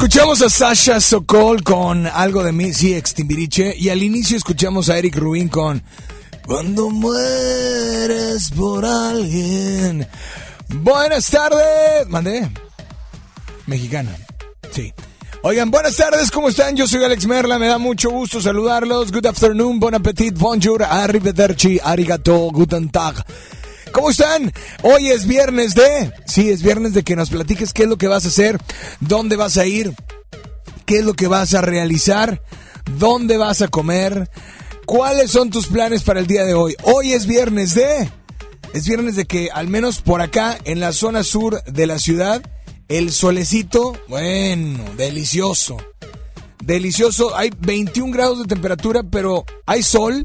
Escuchamos a Sasha Sokol con algo de mí, sí, extimbiriche. Y al inicio escuchamos a Eric Rubin con Cuando mueres por alguien. Buenas tardes. Mandé. Mexicana. Sí. Oigan, buenas tardes, ¿cómo están? Yo soy Alex Merla, me da mucho gusto saludarlos. Good afternoon, bon appetit, bonjour, arrivederci, arigato, guten tag. ¿Cómo están? Hoy es viernes de... Sí, es viernes de que nos platiques qué es lo que vas a hacer, dónde vas a ir, qué es lo que vas a realizar, dónde vas a comer, cuáles son tus planes para el día de hoy. Hoy es viernes de... Es viernes de que al menos por acá, en la zona sur de la ciudad, el solecito, bueno, delicioso. Delicioso, hay 21 grados de temperatura, pero hay sol,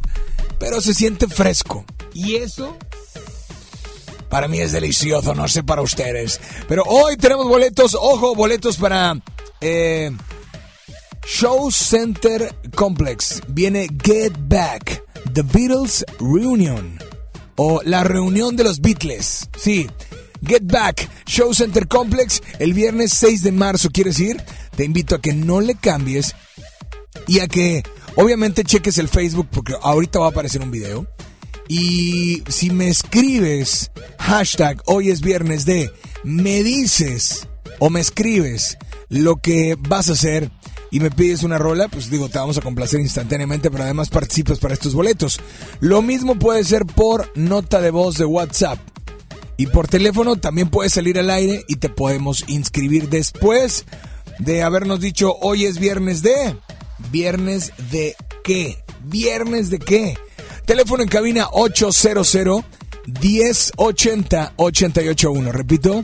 pero se siente fresco. Y eso para mí es delicioso, no sé para ustedes. Pero hoy tenemos boletos, ojo, boletos para eh, Show Center Complex. Viene Get Back, The Beatles Reunion. O la reunión de los Beatles. Sí, Get Back, Show Center Complex, el viernes 6 de marzo. ¿Quieres ir? Te invito a que no le cambies y a que obviamente cheques el Facebook porque ahorita va a aparecer un video y si me escribes hashtag hoy es viernes de, me dices o me escribes lo que vas a hacer y me pides una rola, pues digo, te vamos a complacer instantáneamente, pero además participas para estos boletos. Lo mismo puede ser por nota de voz de WhatsApp. Y por teléfono también puedes salir al aire y te podemos inscribir después de habernos dicho hoy es viernes de... ¿Viernes de qué? ¿Viernes de qué? Teléfono en cabina 800 1080 881. Repito,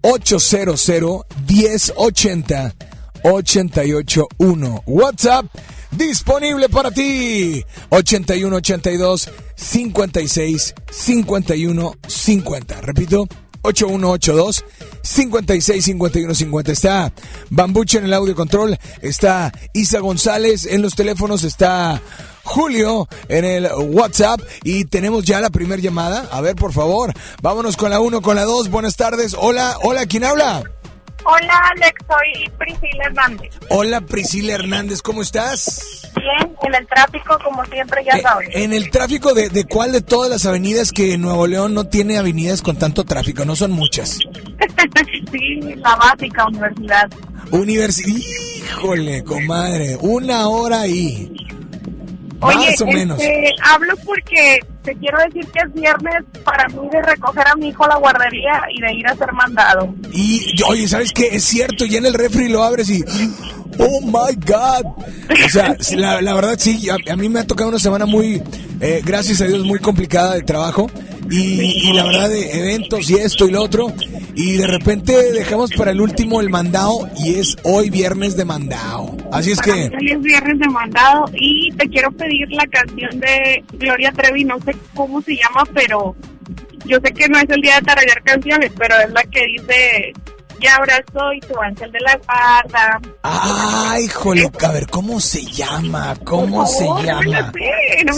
800 1080 881. WhatsApp disponible para ti. 81 82 56 51 50. Repito, 8182 56 51 50. Está Bambuche en el audio control, está Isa González en los teléfonos, está Julio en el WhatsApp y tenemos ya la primera llamada. A ver, por favor, vámonos con la 1, con la 2. Buenas tardes. Hola, hola, ¿quién habla? Hola Alex, soy Priscila Hernández. Hola Priscila Hernández, ¿cómo estás? Bien, en el tráfico como siempre, ya eh, sabes. ¿En el tráfico de, de cuál de todas las avenidas que Nuevo León no tiene avenidas con tanto tráfico? No son muchas. sí, la básica, universidad. Universidad, híjole, comadre, una hora ahí. Oye, Este, hablo porque te quiero decir que es viernes para mí de recoger a mi hijo a la guardería y de ir a ser mandado. Y, oye, ¿sabes qué? Es cierto, ya en el refri lo abres y... ¡Oh, my God! O sea, la, verdad sí, a, mí me ha tocado una semana muy, eh, gracias a Dios, muy complicada de trabajo. y, la verdad de eventos y esto y lo otro. Y de repente dejamos para el último el mandado y es hoy viernes de mandado. Así es que... Hoy es viernes de mandado y te quiero pedir la canción de Gloria Trevi, no sé cómo se llama, pero yo sé que no es el día de tararear canciones, pero es la que dice y ahora soy tu ángel de la guarda. Ay, jole, a ver, ¿cómo se llama? ¿Cómo se llama?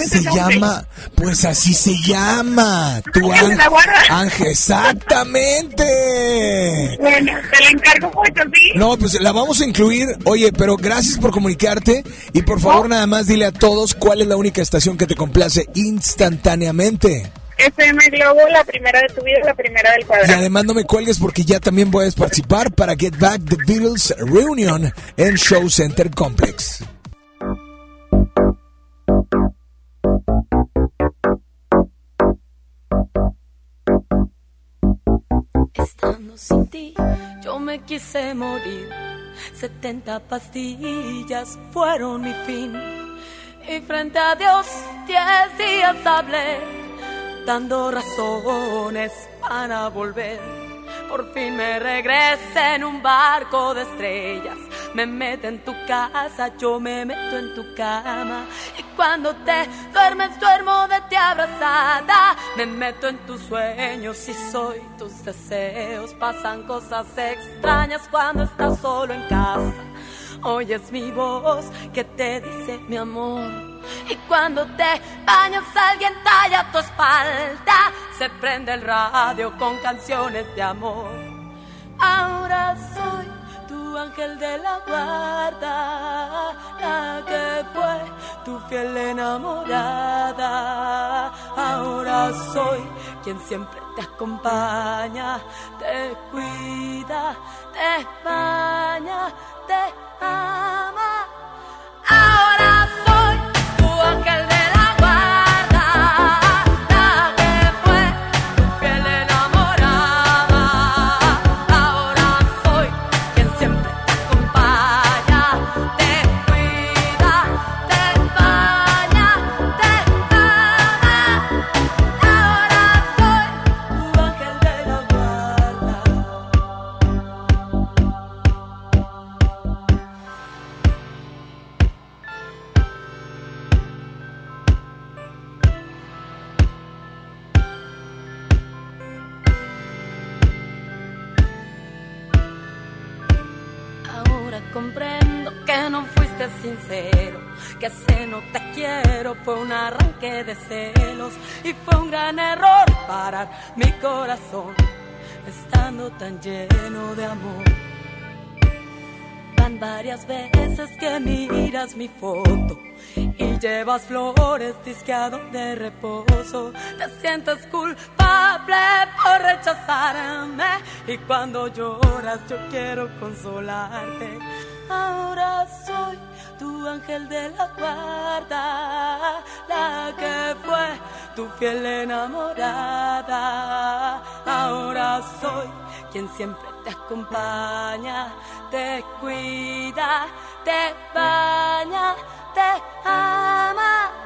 se llama, pues así se llama. Tu ángel, de la guarda. Ángel, exactamente. Bueno, te la encargo mucho, ¿sí? No, pues la vamos a incluir. Oye, pero gracias por comunicarte y por favor nada más dile a todos cuál es la única estación que te complace instantáneamente. FM Globo, la primera de tu vida, la primera del cuadrado. Y además no me cuelgues porque ya también puedes participar para Get Back the Beatles Reunion en Show Center Complex. Estando sin ti, yo me quise morir. 70 pastillas fueron mi fin. Y frente a Dios, 10 días hablé dando razones para volver. Por fin me regresé en un barco de estrellas. Me meto en tu casa, yo me meto en tu cama. Y cuando te duermes, duermo de ti abrazada. Me meto en tus sueños y soy tus deseos. Pasan cosas extrañas cuando estás solo en casa. Oyes mi voz que te dice mi amor y cuando te bañas alguien talla tu espalda. Se prende el radio con canciones de amor. Ahora soy tu ángel de la guarda, la que fue tu fiel enamorada. Ahora soy quien siempre te acompaña, te cuida, te baña, te ama. Ahora soy fue un arranque de celos y fue un gran error parar mi corazón estando tan lleno de amor. Van varias veces que miras mi foto y llevas flores disqueado de reposo. Te sientes culpable por rechazarme y cuando lloras yo quiero consolarte. Ahora soy tu ángel de la guarda, la que fue tu fiel enamorada. Ahora soy quien siempre te acompaña, te cuida, te baña, te ama.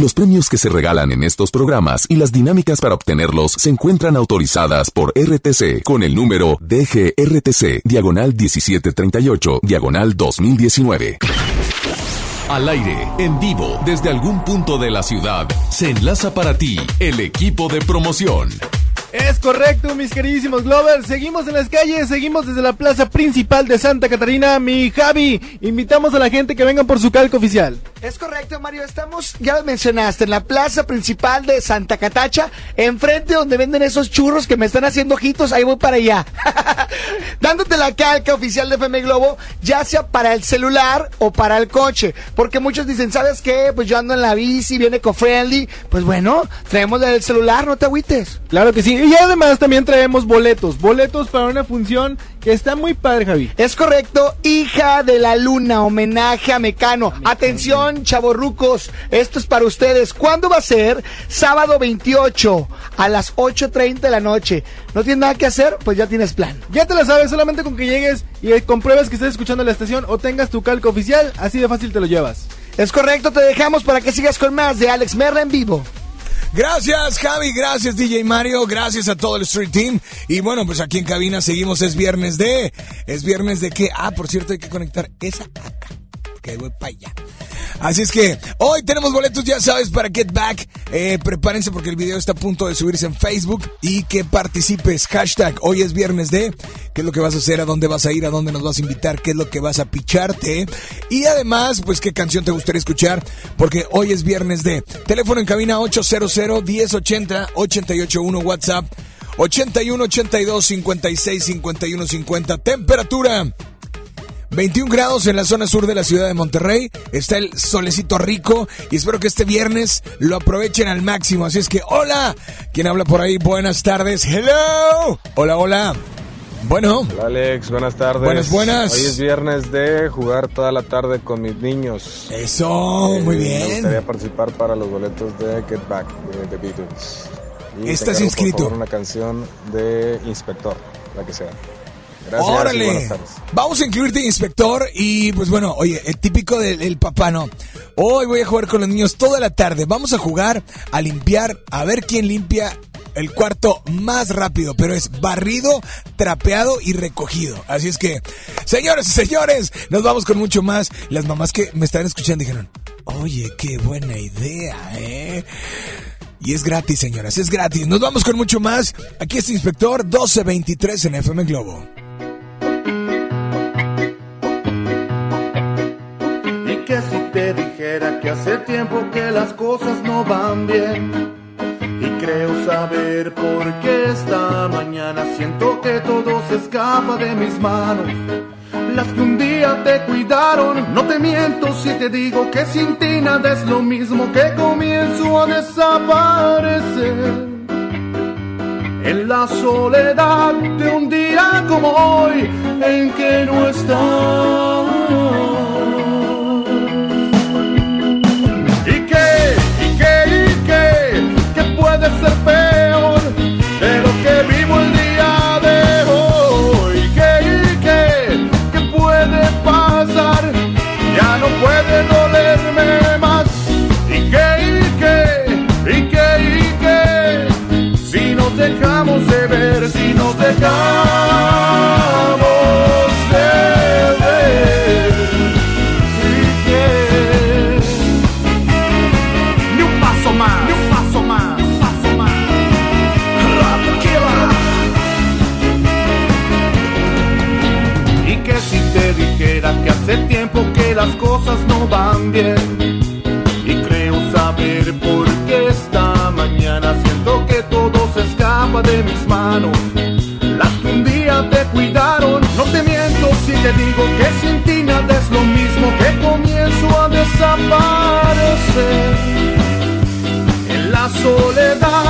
Los premios que se regalan en estos programas y las dinámicas para obtenerlos se encuentran autorizadas por RTC con el número DGRTC, diagonal 1738, diagonal 2019. Al aire, en vivo, desde algún punto de la ciudad, se enlaza para ti el equipo de promoción. Es correcto, mis queridísimos Glovers. Seguimos en las calles, seguimos desde la plaza principal de Santa Catarina. Mi Javi, invitamos a la gente que vengan por su calco oficial. Es correcto, Mario. Estamos, ya lo mencionaste, en la plaza principal de Santa Catacha, enfrente donde venden esos churros que me están haciendo ojitos. Ahí voy para allá. Dándote la calca oficial de FM Globo, ya sea para el celular o para el coche. Porque muchos dicen, ¿sabes qué? Pues yo ando en la bici, viene eco-friendly. Pues bueno, traemos el celular, no te agüites. Claro que sí. Y además también traemos boletos. Boletos para una función que está muy padre, Javi. Es correcto, hija de la luna, homenaje a Mecano. Atención, chavorrucos, esto es para ustedes. ¿Cuándo va a ser? Sábado 28 a las 8.30 de la noche. ¿No tienes nada que hacer? Pues ya tienes plan. Ya te lo sabes, solamente con que llegues y compruebes que estés escuchando la estación o tengas tu calco oficial, así de fácil te lo llevas. Es correcto, te dejamos para que sigas con más de Alex Merla en vivo. Gracias, Javi. Gracias, DJ Mario. Gracias a todo el Street Team. Y bueno, pues aquí en cabina seguimos. Es viernes de. ¿Es viernes de qué? Ah, por cierto, hay que conectar esa acá. Voy para allá. Así es que hoy tenemos boletos, ya sabes, para Get Back. Eh, prepárense porque el video está a punto de subirse en Facebook y que participes. Hashtag hoy es viernes de qué es lo que vas a hacer, a dónde vas a ir, a dónde nos vas a invitar, qué es lo que vas a picharte. Y además, pues qué canción te gustaría escuchar porque hoy es viernes de teléfono en cabina 800 1080 881 WhatsApp 81 82 56 51 50 temperatura 21 grados en la zona sur de la ciudad de Monterrey. Está el solecito rico y espero que este viernes lo aprovechen al máximo. Así es que, hola. ¿Quién habla por ahí? Buenas tardes. Hello. Hola, hola. Bueno. Hola Alex, buenas tardes. Buenas, buenas. Hoy es viernes de jugar toda la tarde con mis niños. Eso, Eh, muy Me bien. gustaría participar para los boletos de Get Back de The Beatles. Y ¿Estás encargo, inscrito? Por favor, una canción de Inspector, la que sea. Gracias Órale. buenas tardes. Vamos a incluirte, inspector. Y pues bueno, oye, el típico del del papá, ¿no? Hoy voy a jugar con los niños toda la tarde. Vamos a jugar, a limpiar, a ver quién limpia el cuarto más rápido, pero es barrido, trapeado y recogido. Así es que, señores y señores, nos vamos con mucho más. Las mamás que me están escuchando dijeron, oye, qué buena idea, ¿eh? Y es gratis, señoras, es gratis. Nos vamos con mucho más. Aquí está Inspector 1223 en FM Globo. Dijera que hace tiempo que las cosas no van bien. Y creo saber por qué esta mañana siento que todo se escapa de mis manos. Las que un día te cuidaron, no te miento si te digo que sin ti nada es lo mismo que comienzo a desaparecer. En la soledad de un día como hoy, en que no estás. Puede ser Y creo saber por qué esta mañana siento que todo se escapa de mis manos. Las que un día te cuidaron, no te miento si te digo que sin ti nada es lo mismo que comienzo a desaparecer. En la soledad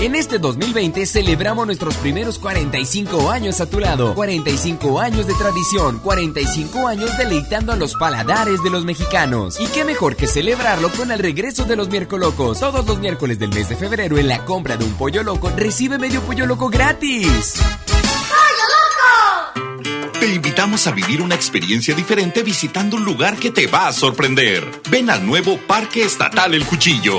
En este 2020 celebramos nuestros primeros 45 años a tu lado. 45 años de tradición, 45 años deleitando a los paladares de los mexicanos. Y qué mejor que celebrarlo con el regreso de los miércolocos. Todos los miércoles del mes de febrero en la compra de un pollo loco recibe medio pollo loco gratis. Te invitamos a vivir una experiencia diferente visitando un lugar que te va a sorprender. Ven al nuevo Parque Estatal El Cuchillo.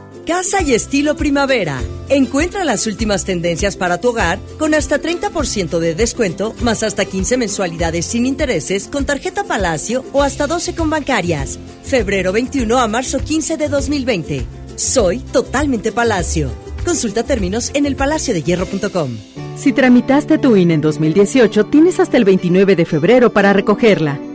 Casa y estilo primavera. Encuentra las últimas tendencias para tu hogar con hasta 30% de descuento, más hasta 15 mensualidades sin intereses con tarjeta Palacio o hasta 12 con bancarias. Febrero 21 a marzo 15 de 2020. Soy totalmente Palacio. Consulta términos en elpalaciodehierro.com. Si tramitaste tu INE en 2018, tienes hasta el 29 de febrero para recogerla.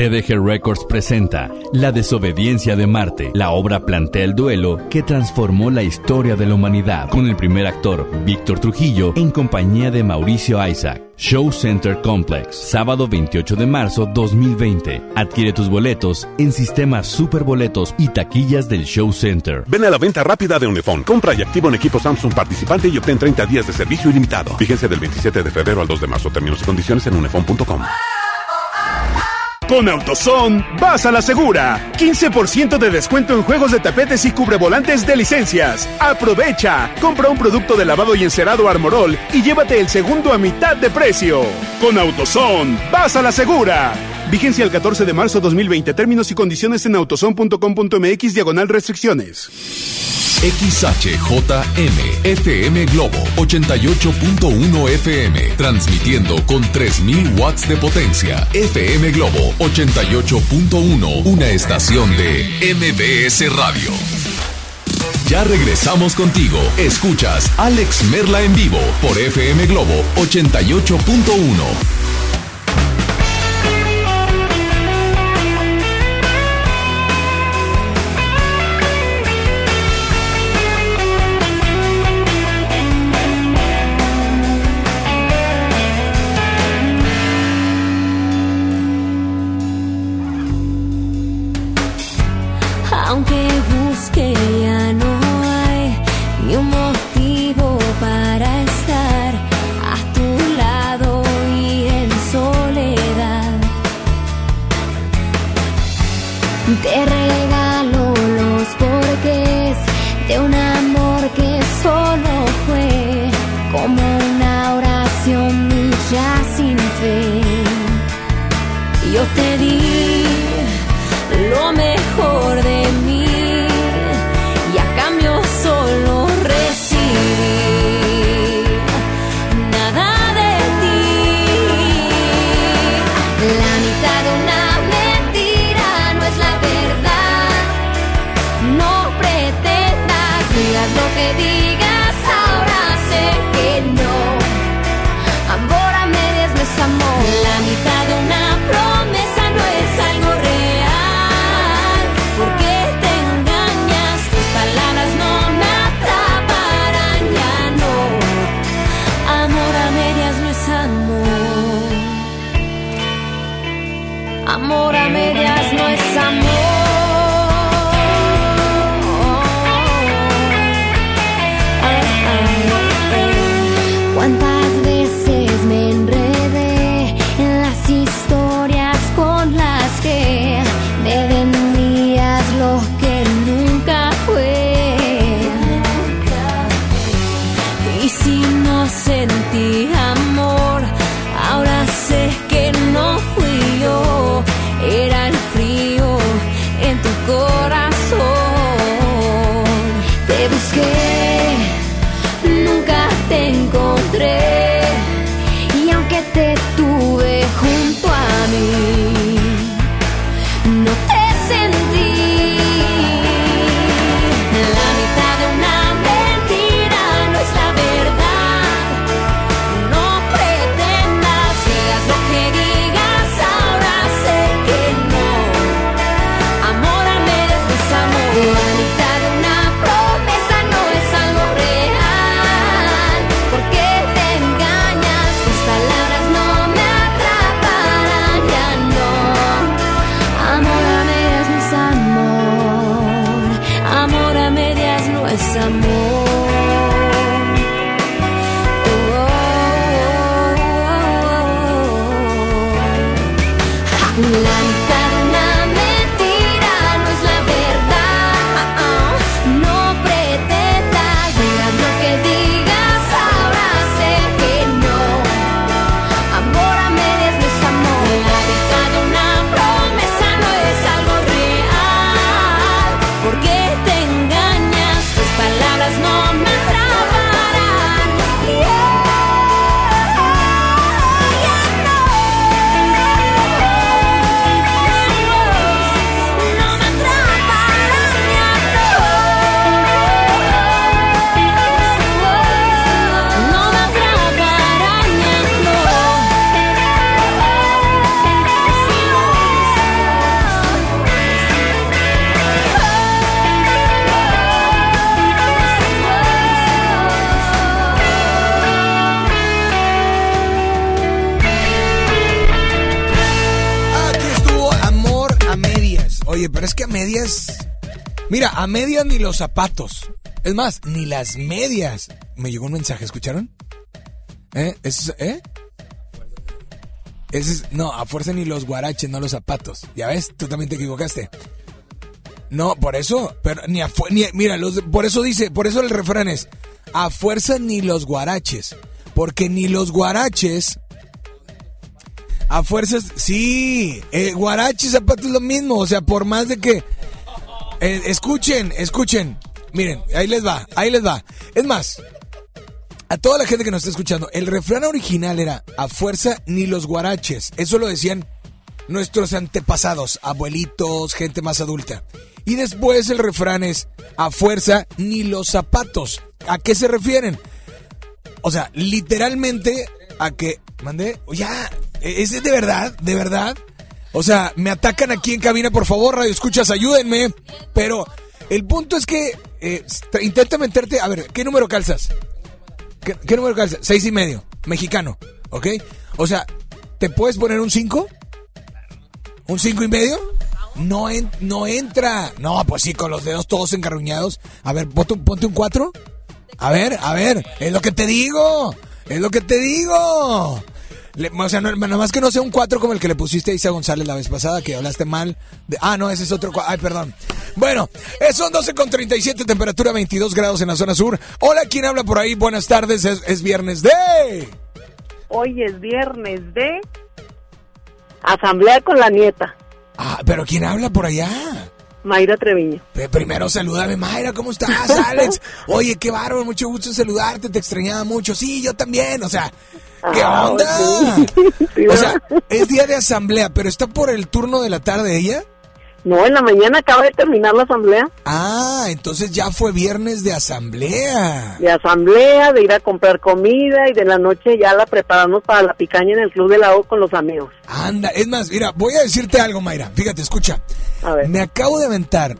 TDG Records presenta La desobediencia de Marte. La obra plantea el duelo que transformó la historia de la humanidad, con el primer actor, Víctor Trujillo, en compañía de Mauricio Isaac. Show Center Complex, sábado 28 de marzo 2020. Adquiere tus boletos en sistemas superboletos y taquillas del Show Center. Ven a la venta rápida de Unifón. Compra y activa un equipo Samsung participante y obtén 30 días de servicio ilimitado. Fíjense del 27 de febrero al 2 de marzo. Términos y condiciones en unifón.com. Con AutoZone, vas a la segura. 15% de descuento en juegos de tapetes y cubrevolantes de licencias. Aprovecha. Compra un producto de lavado y encerado Armorol y llévate el segundo a mitad de precio. Con AutoZone, vas a la segura. Vigencia el 14 de marzo 2020. Términos y condiciones en autozone.com.mx diagonal restricciones. XHJM FM Globo 88.1 FM transmitiendo con 3000 watts de potencia. FM Globo 88.1 una estación de MBS Radio. Ya regresamos contigo. Escuchas Alex Merla en vivo por FM Globo 88.1. los zapatos. Es más, ni las medias. Me llegó un mensaje, ¿escucharon? ¿Eh? ¿Es, ¿Eh? Ese es- no, a fuerza ni los guaraches, no los zapatos. Ya ves, tú también te equivocaste. No, por eso, pero ni a ni mira, los, por eso dice, por eso el refrán es a fuerza ni los guaraches, porque ni los guaraches a fuerzas, sí, eh, guarache y zapato es lo mismo, o sea, por más de que... eh, escuchen, escuchen, miren, ahí les va, ahí les va. Es más, a toda la gente que nos está escuchando, el refrán original era a fuerza ni los guaraches, eso lo decían nuestros antepasados, abuelitos, gente más adulta. Y después el refrán es a fuerza ni los zapatos. ¿A qué se refieren? O sea, literalmente a que... ¿Mandé? Ya, ¿es de verdad? ¿De verdad? O sea, me atacan aquí en cabina, por favor, radio escuchas, ayúdenme. Pero el punto es que eh, intenta meterte... A ver, ¿qué número calzas? ¿Qué, número calzas? Seis y medio, mexicano, ¿ok? O sea, ¿te puedes poner un 5? ¿Un cinco y medio? No, no entra. No, pues sí, con los dedos todos engarruñados. A ver, ponte, ponte un 4. A ver, a ver, es lo que te digo. Es lo que te digo. Le- o sea, no, nada más que no sea un 4 como el que le pusiste a Isa González la vez pasada, que hablaste mal. de- ah, no, ese es otro. Ay, perdón. Bueno, eh, son 12 con 37, temperatura 22 grados en la zona sur. Hola, ¿quién habla por ahí? Buenas tardes, es, es viernes de... Hoy es viernes de asamblea con la nieta, Ah, pero ¿quién habla por allá? Mayra Treviño. Primero salúdame, Mayra, ¿cómo estás, Alex? Oye, qué bárbaro, mucho gusto en saludarte, te extrañaba mucho. Sí, yo también, o sea, ¿qué Ah, onda? sí. Sí, O sea, es día de asamblea, pero está por el turno de la tarde ella. No, en la mañana acaba de terminar la asamblea. Ah, entonces ya fue viernes de asamblea. De asamblea, de ir a comprar comida y de la noche ya la preparamos para la picaña en el Club del Lago con los amigos. Anda, es más, mira, voy a decirte algo, Mayra. Fíjate, escucha. A ver. Me acabo de aventar.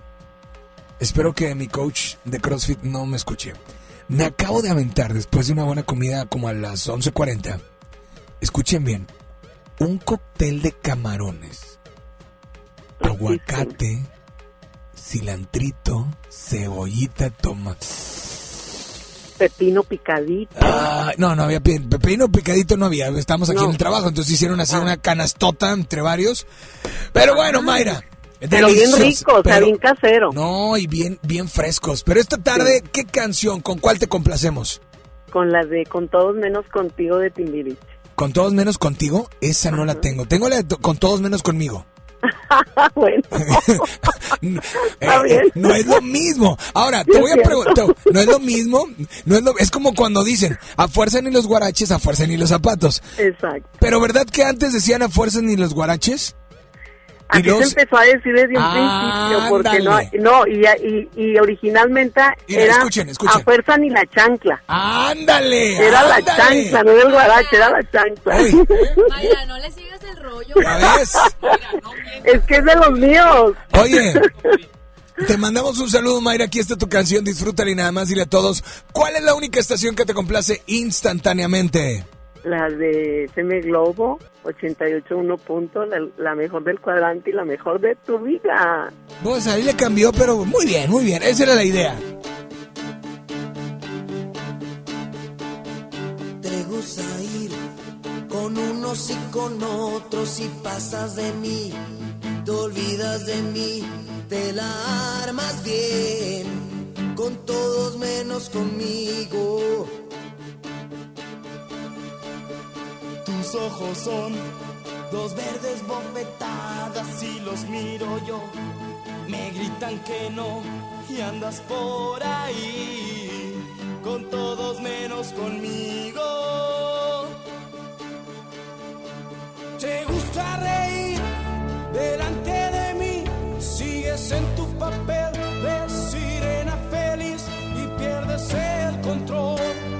Espero que mi coach de CrossFit no me escuche. Me acabo de aventar después de una buena comida como a las 11:40. Escuchen bien. Un cóctel de camarones. Aguacate, cilantrito, cebollita, toma. Pepino picadito. Ah, no, no había pe- pepino picadito, no había. Estamos aquí No. en el trabajo, entonces hicieron así una canastota entre varios. Pero bueno, Mayra. Pero bien delicioso, rico, o sea, pero- bien casero. No, y bien, bien frescos. Pero esta tarde, ¿qué canción? ¿Con cuál te complacemos? Con la de Con todos menos contigo de Timbiriche. ¿Con todos menos contigo? Esa no la tengo. Tengo la de con todos menos conmigo. bueno. Eh, eh, no es lo mismo. Ahora, te voy a preguntar, no es lo mismo, no es lo, es como cuando dicen, a fuerza ni los guaraches, a fuerza ni los zapatos. Exacto. Pero ¿verdad que antes decían a fuerza ni los guaraches? Así luego se empezó a decir desde un principio, porque no, Ándale. no y, y, y originalmente Mira, era escuchen, escuchen. a fuerza ni la chancla. ¡Ándale! Era la chancla, no era el guarache, era la chancla. Mayra, no le sigas el rollo. ¿Ya ves? es que es de los míos. Oye, te mandamos un saludo, Mayra. Aquí está tu canción, disfrútala y nada más dile a todos, ¿cuál es la única estación que te complace instantáneamente? La de FM Globo, 88.1 punto, la, la mejor del cuadrante y la mejor de tu vida. Pues ahí le cambió, pero muy bien, muy bien. Esa era la idea. Te gusta ir con unos y con otros y pasas de mí, te olvidas de mí, te la armas bien, con todos menos conmigo. Tus ojos son dos verdes bofetadas y los miro yo. Me gritan que no y andas por ahí con todos menos conmigo. Te gusta reír delante de mí, sigues en tu papel de sirena feliz y pierdes el control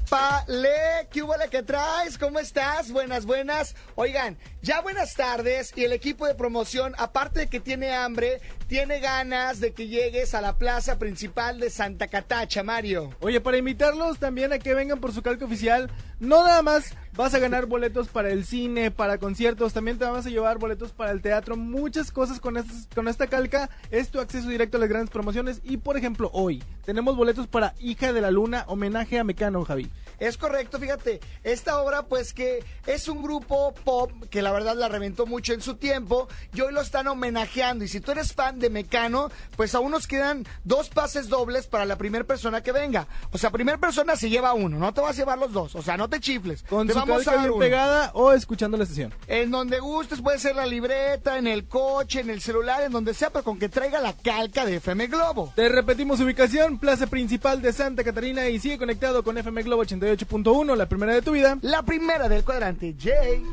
¡Épale! ¿Qué hubo que traes? ¿Cómo estás? Buenas, buenas. Oigan, ya buenas tardes y el equipo de promoción, aparte de que tiene hambre, tiene ganas de que llegues a la plaza principal de Santa Catacha, Mario. Oye, para invitarlos también a que vengan por su calco oficial, no nada más vas a ganar boletos para el cine, para conciertos, también te vamos a llevar boletos para el teatro, muchas cosas con, estas- con esta calca, es tu acceso directo a las grandes promociones y por ejemplo hoy tenemos boletos para Hija de la Luna, homenaje a Mecano, Javi. Es correcto, fíjate, esta obra pues que es un grupo pop que la verdad la reventó mucho en su tiempo y hoy lo están homenajeando y si tú eres fan de Mecano, pues aún nos quedan dos pases dobles para la primera persona que venga. O sea, primera persona se lleva uno, no te vas a llevar los dos, o sea, no te chifles. Con te su vamos a dar bien pegada o escuchando la estación. En donde gustes, puede ser la libreta, en el coche, en el celular, en donde sea, pero con que traiga la calca de FM Globo. Te repetimos ubicación, plaza principal de Santa Catarina y sigue conectado con FM Globo 88.1, la primera de tu vida. La primera del cuadrante, Jay.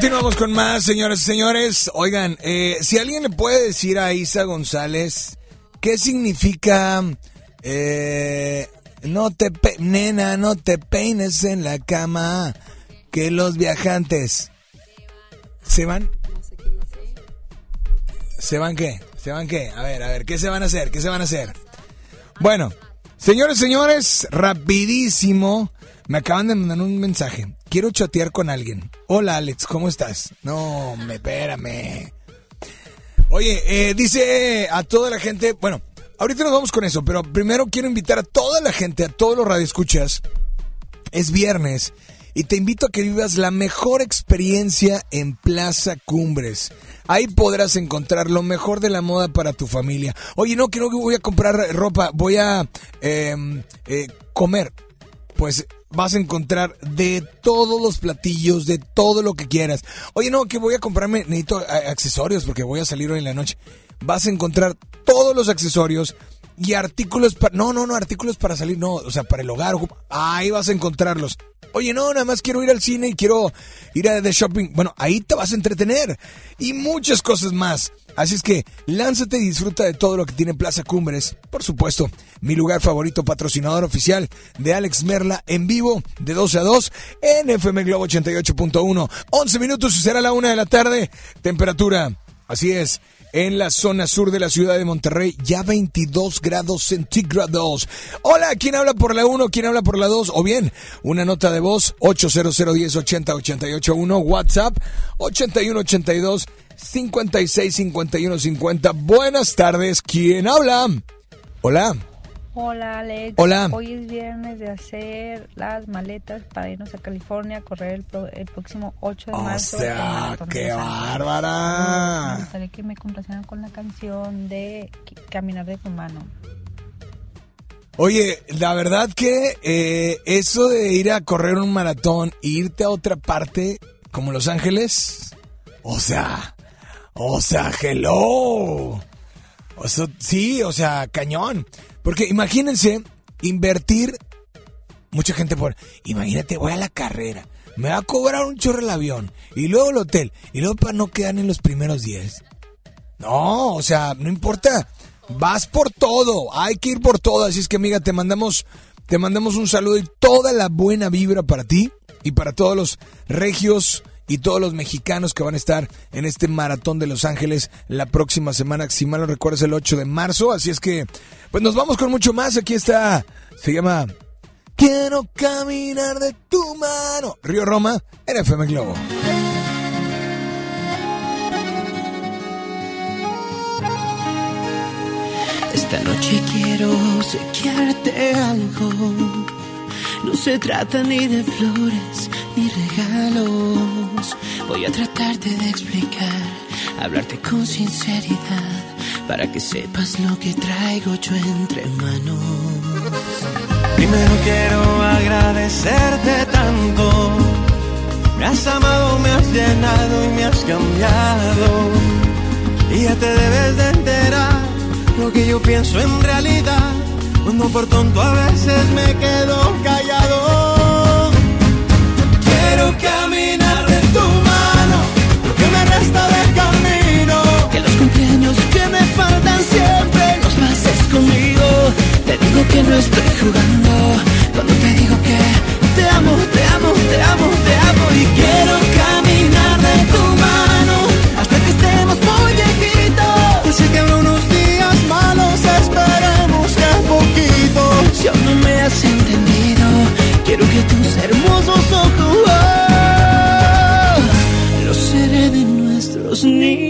Continuamos con más, señoras y señores. Oigan, eh, si alguien le puede decir a Isa González qué significa eh, No te nena, no te peines en la cama. Que los viajantes se van. ¿Se van qué? ¿Se van qué? A ver, a ver, ¿qué se van a hacer? ¿Qué se van a hacer? Bueno, señores, señores, rapidísimo. Me acaban de mandar un mensaje. Quiero chatear con alguien. Hola, Alex, ¿cómo estás? No, me espérame. Oye, eh, dice a toda la gente, bueno, ahorita nos vamos con eso, pero primero quiero invitar a toda la gente, a todos los radioescuchas. Es viernes y te invito a que vivas la mejor experiencia en Plaza Cumbres. Ahí podrás encontrar lo mejor de la moda para tu familia. Oye, no, que no voy a comprar ropa, voy a eh, eh, comer. Pues vas a encontrar de todos los platillos, de todo lo que quieras. Oye, no, que voy a comprarme, necesito accesorios porque voy a salir hoy en la noche. Vas a encontrar todos los accesorios y artículos para... No, no, no, artículos para salir, no, o sea, para el hogar. Ahí vas a encontrarlos. Oye, no, nada más quiero ir al cine y quiero ir a de shopping. Bueno, ahí te vas a entretener. Y muchas cosas más. Así es que lánzate y disfruta de todo lo que tiene Plaza Cumbres. Por supuesto, mi lugar favorito, patrocinador oficial de Alex Merla en vivo de 12 a 2 en FM Globo 88.1. 11 minutos y será la una de la tarde. Temperatura, así es, en la zona sur de la ciudad de Monterrey, ya 22 grados centígrados. Hola, ¿quién habla por la 1? ¿Quién habla por la 2? O bien, una nota de voz, 800 10 80 88 1, WhatsApp, 81 82 56 51 50. Buenas tardes, ¿quién habla? Hola. Hola Alex. Hola. Hoy es viernes de hacer las maletas para irnos a California a correr el, pro- el próximo 8 de O marzo. sea, maratón de qué bárbara. Me gustaría que me complacieran con la canción de Caminar de tu mano. Oye, la verdad que eh, eso de ir a correr un maratón e irte a otra parte como Los Ángeles, o sea, o sea, hello. O sea, sí, o sea, cañón. Porque imagínense invertir mucha gente por, imagínate, voy a la carrera, me va a cobrar un chorro el avión y luego el hotel y luego para no quedar en los primeros 10. No, o sea, no importa. Vas por todo, hay que ir por todo. Así es que, amiga, te mandamos, te mandamos un saludo y toda la buena vibra para ti y para todos los regios y todos los mexicanos que van a estar en este maratón de Los Ángeles la próxima semana, si mal no recuerdo es el 8 de marzo. Así es que, pues nos vamos con mucho más. Aquí está, se llama Quiero caminar de tu mano. Río Roma, en FM Globo. Esta noche quiero sequearte algo. No se trata ni de flores ni regalos. Voy a tratarte de explicar, hablarte con sinceridad, para que sepas lo que traigo yo entre manos. Primero quiero agradecerte tanto. Me has amado, me has llenado y me has cambiado. Y ya te debes de enterar lo que yo pienso en realidad. Cuando por tonto a veces me quedo callado. Quiero caminar de tu mano, lo que me resta de camino. Que los cumpleaños que me faltan siempre los pases conmigo. Te digo que no estoy jugando. Cuando te digo que te amo, te amo, te amo, te amo. Y quiero caminar entendido, quiero que tus hermosos ojos los seré de nuestros niños.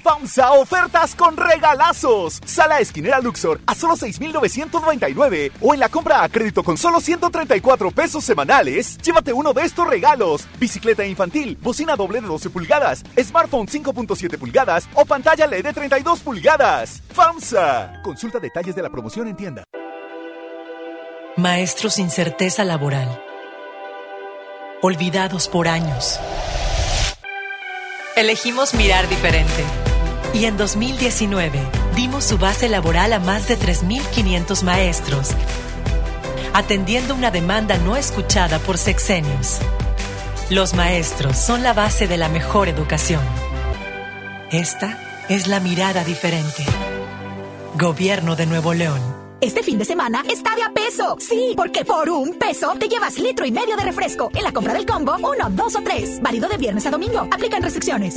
FAMSA, ofertas con regalazos. Sala esquinera Luxor a solo 6,999. O en la compra a crédito con solo 134 pesos semanales, llévate uno de estos regalos: bicicleta infantil, bocina doble de 12 pulgadas, smartphone 5.7 pulgadas o pantalla LED de 32 pulgadas. FAMSA. Consulta detalles de la promoción en tienda. Maestros sin certeza laboral. Olvidados por años. Elegimos mirar diferente. Y en 2019 dimos su base laboral a más de 3.500 maestros, atendiendo una demanda no escuchada por sexenios. Los maestros son la base de la mejor educación. Esta es la mirada diferente. Gobierno de Nuevo León. Este fin de semana está de a peso. Sí, porque por un peso te llevas litro y medio de refresco. En la compra del combo, uno, dos o tres. Válido de viernes a domingo. Aplican restricciones.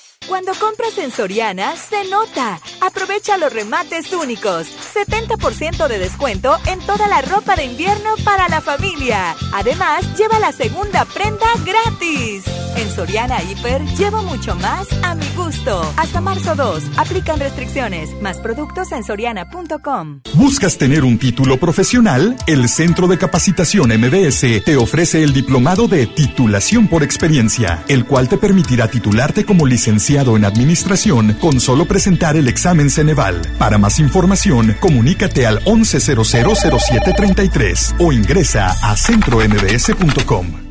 Cuando compras en Soriana, se nota. Aprovecha los remates únicos. 70% de descuento en toda la ropa de invierno para la familia. Además, lleva la segunda prenda gratis. En Soriana Hiper, llevo mucho más a mi gusto. Hasta marzo 2, aplican restricciones. Más productos en soriana.com. ¿Buscas tener un título profesional? El Centro de Capacitación MBS te ofrece el diplomado de titulación por experiencia, el cual te permitirá titularte como licenciado en administración con solo presentar el examen Ceneval. Para más información, comunícate al 11000733 o ingresa a centrombs.com.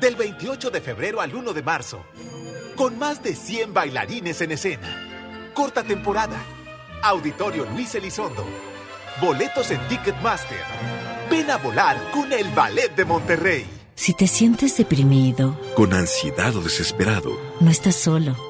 Del 28 de febrero al 1 de marzo. Con más de 100 bailarines en escena. Corta temporada. Auditorio Luis Elizondo. Boletos en Ticketmaster. Ven a volar con el Ballet de Monterrey. Si te sientes deprimido, Con ansiedad o desesperado, no estás solo.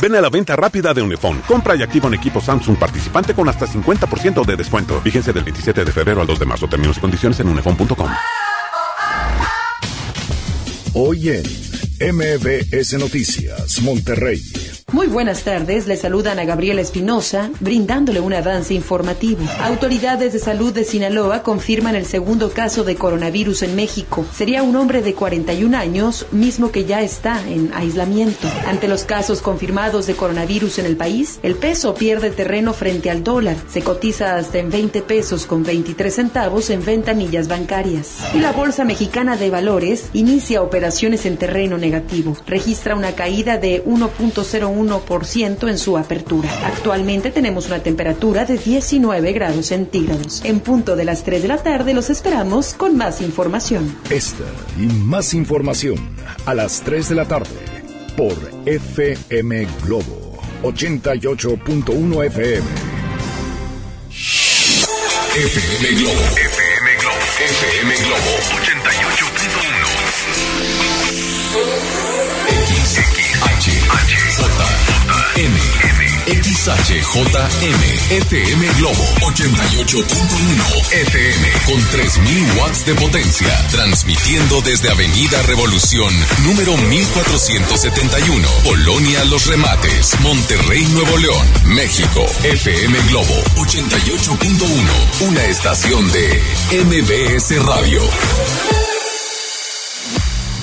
Ven a la venta rápida de Unifón. Compra y activa un equipo Samsung participante con hasta 50% de descuento. Fíjense del 27 de febrero al 2 de marzo. Términos y condiciones en unifón.com. Hoy en MBS Noticias, Monterrey. Muy buenas tardes, le saludan a Gabriela Espinosa, brindándole un avance informativo. Autoridades de salud de Sinaloa confirman el segundo caso de coronavirus en México. Sería un hombre de 41 años, mismo que ya está en aislamiento. Ante los casos confirmados de coronavirus en el país, el peso pierde terreno frente al dólar. Se cotiza hasta en 20 pesos con 23 centavos en ventanillas bancarias. Y la Bolsa Mexicana de Valores inicia operaciones en terreno negativo. Registra una caída de 1.01 1% en su apertura. Actualmente tenemos una temperatura de 19 grados centígrados. En punto de las 3 de la tarde los esperamos con más información. Esta y más información a las 3 de la tarde por FM Globo 88.1 FM. FM Globo. FM Globo. FM Globo 88.1. H, H. M. XHJM FM Globo 88.1 FM con 3000 watts de potencia, transmitiendo desde Avenida Revolución, número 1471, Polonia Los Remates, Monterrey, Nuevo León, México. FM Globo 88.1, una estación de MBS Radio.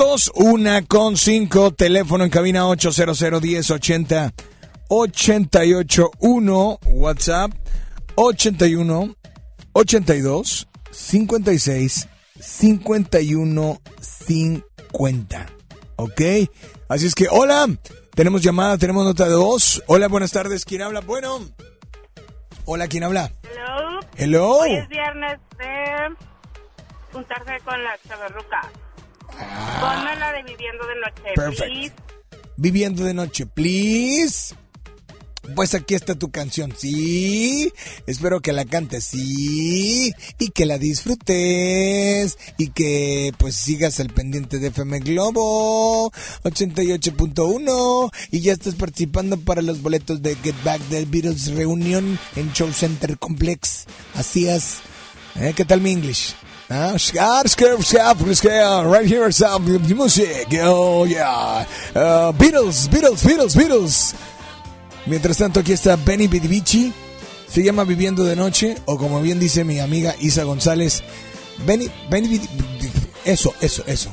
Minutos, una con cinco, teléfono en cabina 800 1080 881, WhatsApp 81 82 56 51 50. ¿Ok? Así es que, hola, tenemos llamada, tenemos nota de voz. Hola, buenas tardes, ¿quién habla? Bueno. Hola, ¿quién habla? Hello. Hello. Hoy es viernes de juntarse con la chavarruca. Ponme la de viviendo de noche, Perfect. please. Viviendo de noche, please. Pues aquí está tu canción, sí. Espero que la cantes, sí. Y que la disfrutes. Y que pues sigas al pendiente de FM Globo 88.1. Y ya estás participando para los boletos de Get Back del Beatles Reunion en Show Center Complex. Así es. ¿Eh? ¿Qué tal mi English? Scar, right here, sound the music. Oh, yeah. Uh, Beatles, Beatles, Beatles, Beatles. Mientras tanto, aquí está Benny Bidivici. Se llama Viviendo de Noche, o como bien dice mi amiga Isa González, Benny, Benny Eso, eso, eso.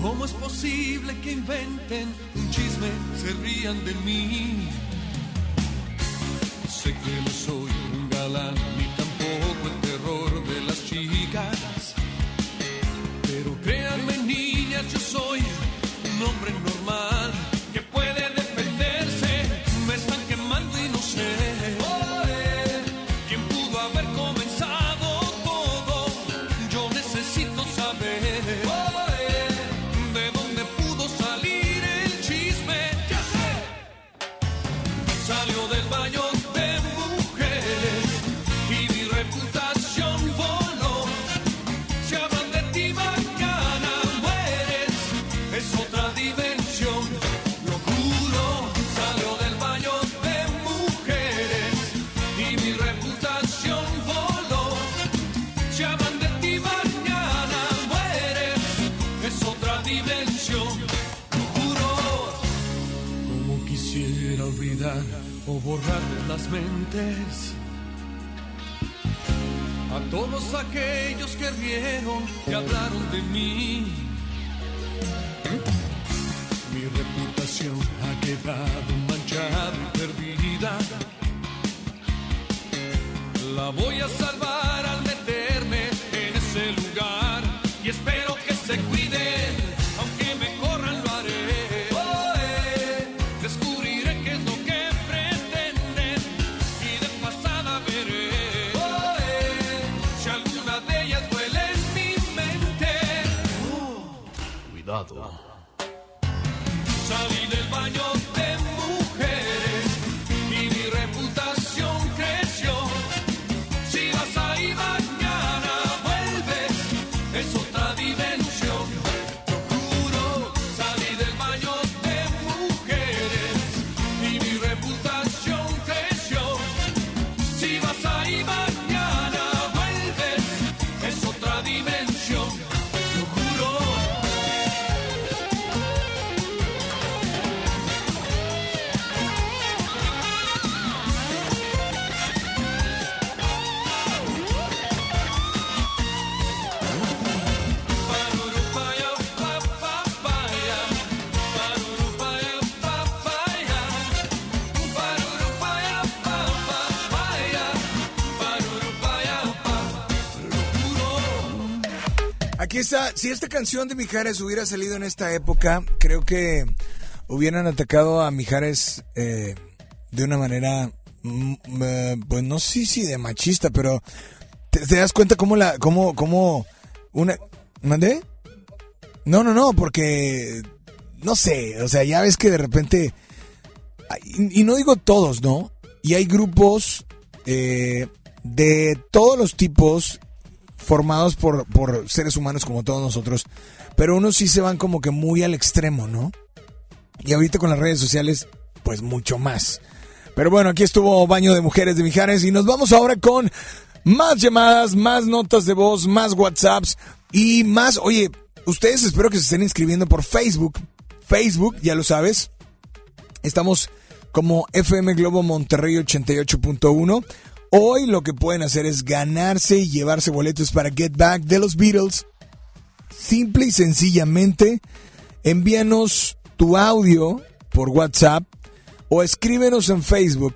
¿Cómo es posible que inventen un chisme, se rían de mí? Sé que no soy un galán ni tampoco el terror de las chicas. Pero créanme niñas, yo soy un hombre normal borrar de las mentes a todos aquellos que rieron y hablaron de mí. Mi reputación ha quedado manchada y perdida. La voy a salvar si esta canción de Mijares hubiera salido en esta época, creo que hubieran atacado a Mijares eh, de una manera, mm, eh, pues no sé si de machista, pero te, das cuenta cómo la, cómo, cómo una, ¿mandé? No, no, no, porque, no sé, o sea, ya ves que de repente, y, y no digo todos, ¿no? Y hay grupos eh, de todos los tipos formados por, por seres humanos como todos nosotros, pero unos sí se van como que muy al extremo, ¿no? Y ahorita con las redes sociales, pues mucho más. Pero bueno, aquí estuvo Baño de Mujeres de Mijares y nos vamos ahora con más llamadas, más notas de voz, más WhatsApps y más, oye, ustedes espero que se estén inscribiendo por Facebook. Facebook, ya lo sabes. Estamos como FM Globo Monterrey 88.1. Hoy lo que pueden hacer es ganarse y llevarse boletos para Get Back de los Beatles. Simple y sencillamente, envíanos tu audio por WhatsApp o escríbenos en Facebook.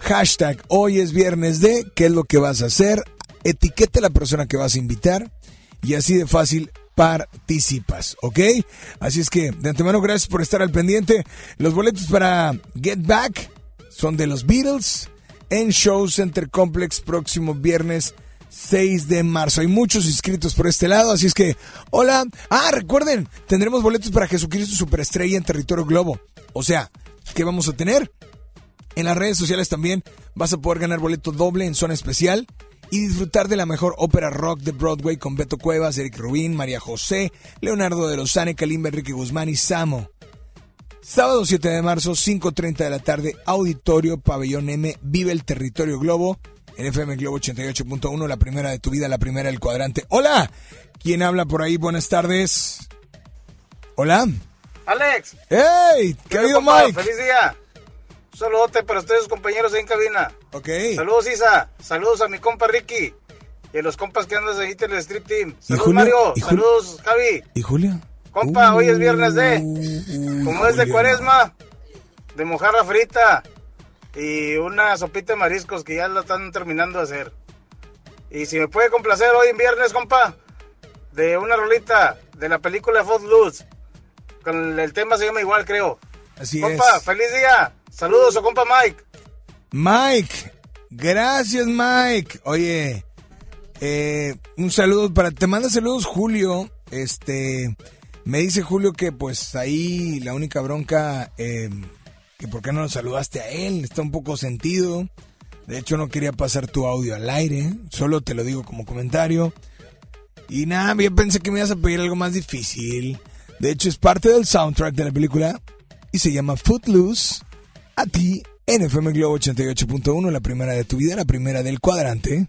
Hashtag hoy es viernes de qué es lo que vas a hacer. Etiquete a la persona que vas a invitar y así de fácil participas, ¿ok? Así es que de antemano gracias por estar al pendiente. Los boletos para Get Back son de los Beatles en Show Center Complex próximo viernes 6 de marzo. Hay muchos inscritos por este lado, así es que, hola. Ah, recuerden, tendremos boletos para Jesucristo Superestrella en territorio globo. O sea, ¿qué vamos a tener? En las redes sociales también vas a poder ganar boleto doble en zona especial y disfrutar de la mejor ópera rock de Broadway con Beto Cuevas, Eric Rubín, María José, Leonardo de Lozane, Kalimba, Enrique Guzmán y Samo. Sábado 7 de marzo, 5.30 de la tarde, Auditorio Pabellón M, Vive el Territorio Globo, en FM Globo 88.1, la primera de tu vida, la primera del cuadrante. Hola, ¿quién habla por ahí? Buenas tardes. Hola. Alex. ¡Hey! ¿Qué ha habido? Mike? ¡Feliz día! Un saludote para ustedes, compañeros ahí en cabina. Ok. Saludos, Isa. Saludos a mi compa Ricky. Y a los compas que andan ahí en el Street Team. Saludos, Julio? Mario. ¿Y Julio? Saludos, Javi. ¿Y Julia? Compa, hoy es viernes de... Como es de cuaresma, de mojarra frita y una sopita de mariscos que ya la están terminando de hacer. Y si me puede complacer hoy en viernes, compa, de una rolita de la película Footloose. Con el tema se llama igual, creo. Así compa, es. feliz día. Saludos a compa Mike. Mike, gracias Mike. Oye, eh, un saludo para, te manda saludos Julio. Este, me dice Julio que pues ahí la única bronca, eh, que por qué no lo saludaste a él, está un poco sentido. De hecho no quería pasar tu audio al aire, solo te lo digo como comentario. Y nada, yo pensé que me ibas a pedir algo más difícil. De hecho es parte del soundtrack de la película y se llama Footloose. A ti en FM Globo 88.1, la primera de tu vida, la primera del cuadrante.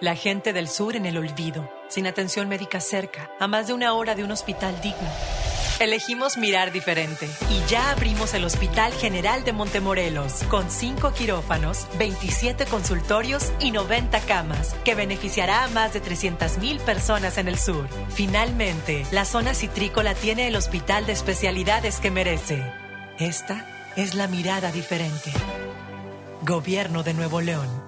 La gente del sur en el olvido, sin atención médica cerca, a más de una hora de un hospital digno. Elegimos mirar diferente y ya abrimos el Hospital General de Montemorelos con 5 quirófanos, 27 consultorios y 90 camas, que beneficiará a más de 300.000 personas en el sur. Finalmente, la zona citrícola tiene el hospital de especialidades que merece. Esta es la mirada diferente. Gobierno de Nuevo León.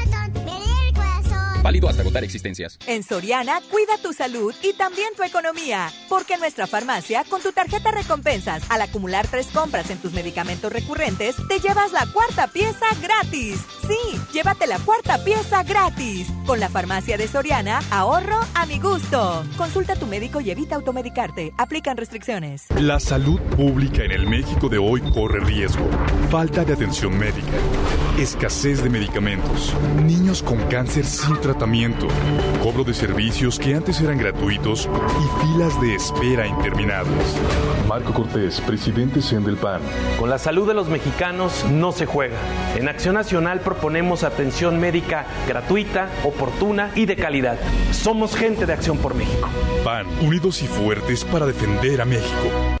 Válido hasta agotar existencias. En Soriana, cuida tu salud y también tu economía. Porque en nuestra farmacia, con tu tarjeta recompensas, al acumular tres compras en tus medicamentos recurrentes, te llevas la cuarta pieza gratis. Sí, llévate la cuarta pieza gratis. Con la farmacia de Soriana, ahorro a mi gusto. Consulta a tu médico y evita automedicarte. Aplican restricciones. La salud pública en el México de hoy corre riesgo. Falta de atención médica. Escasez de medicamentos. Niños con cáncer sin tratamiento. Cobro de servicios que antes eran gratuitos y filas de espera interminables. Marco Cortés, presidente CEN del PAN. Con la salud de los mexicanos no se juega. En Acción Nacional proponemos atención médica gratuita, oportuna y de calidad. Somos gente de Acción por México. PAN, unidos y fuertes para defender a México.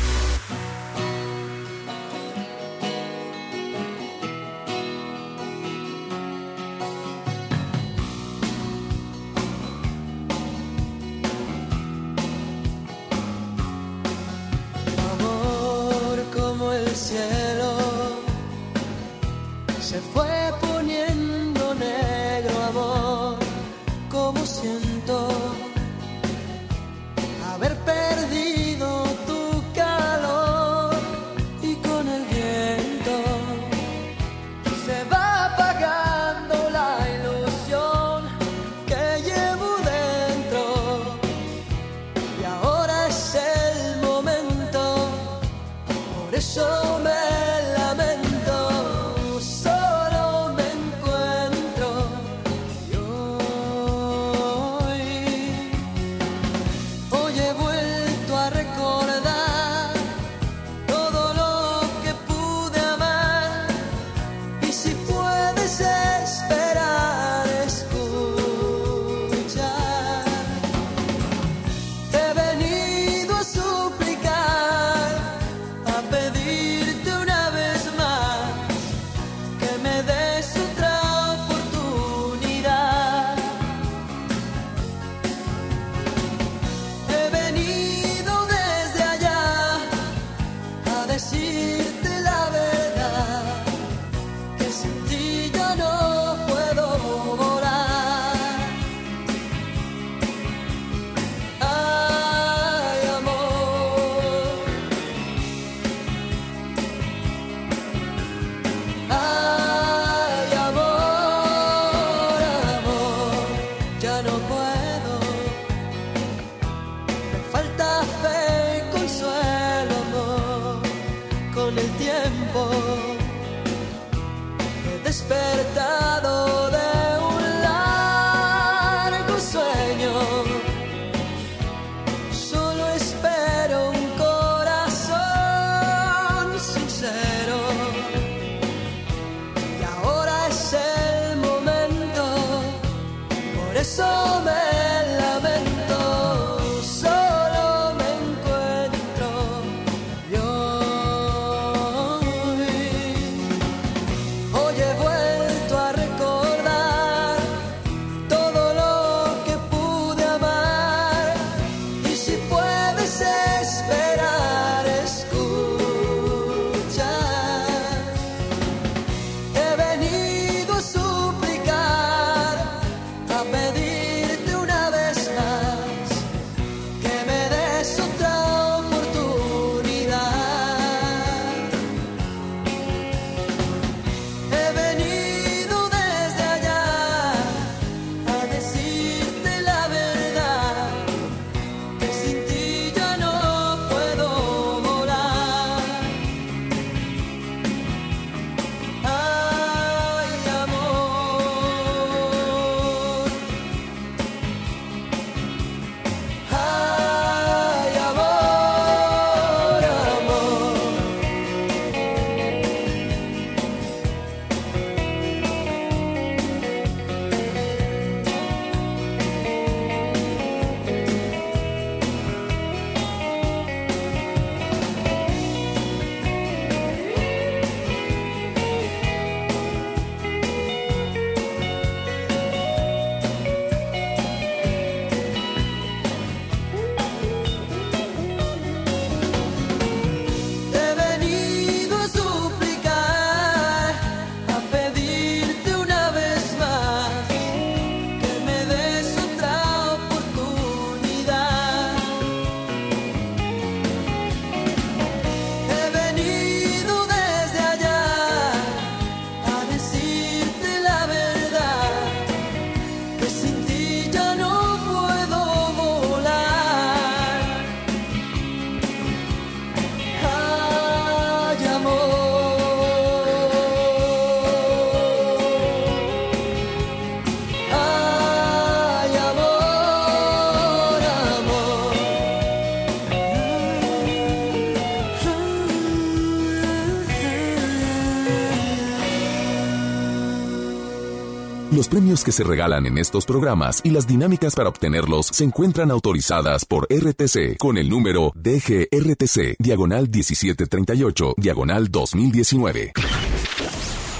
Premios que se regalan en estos programas y las dinámicas para obtenerlos se encuentran autorizadas por RTC con el número DGRTC, diagonal 1738, diagonal 2019.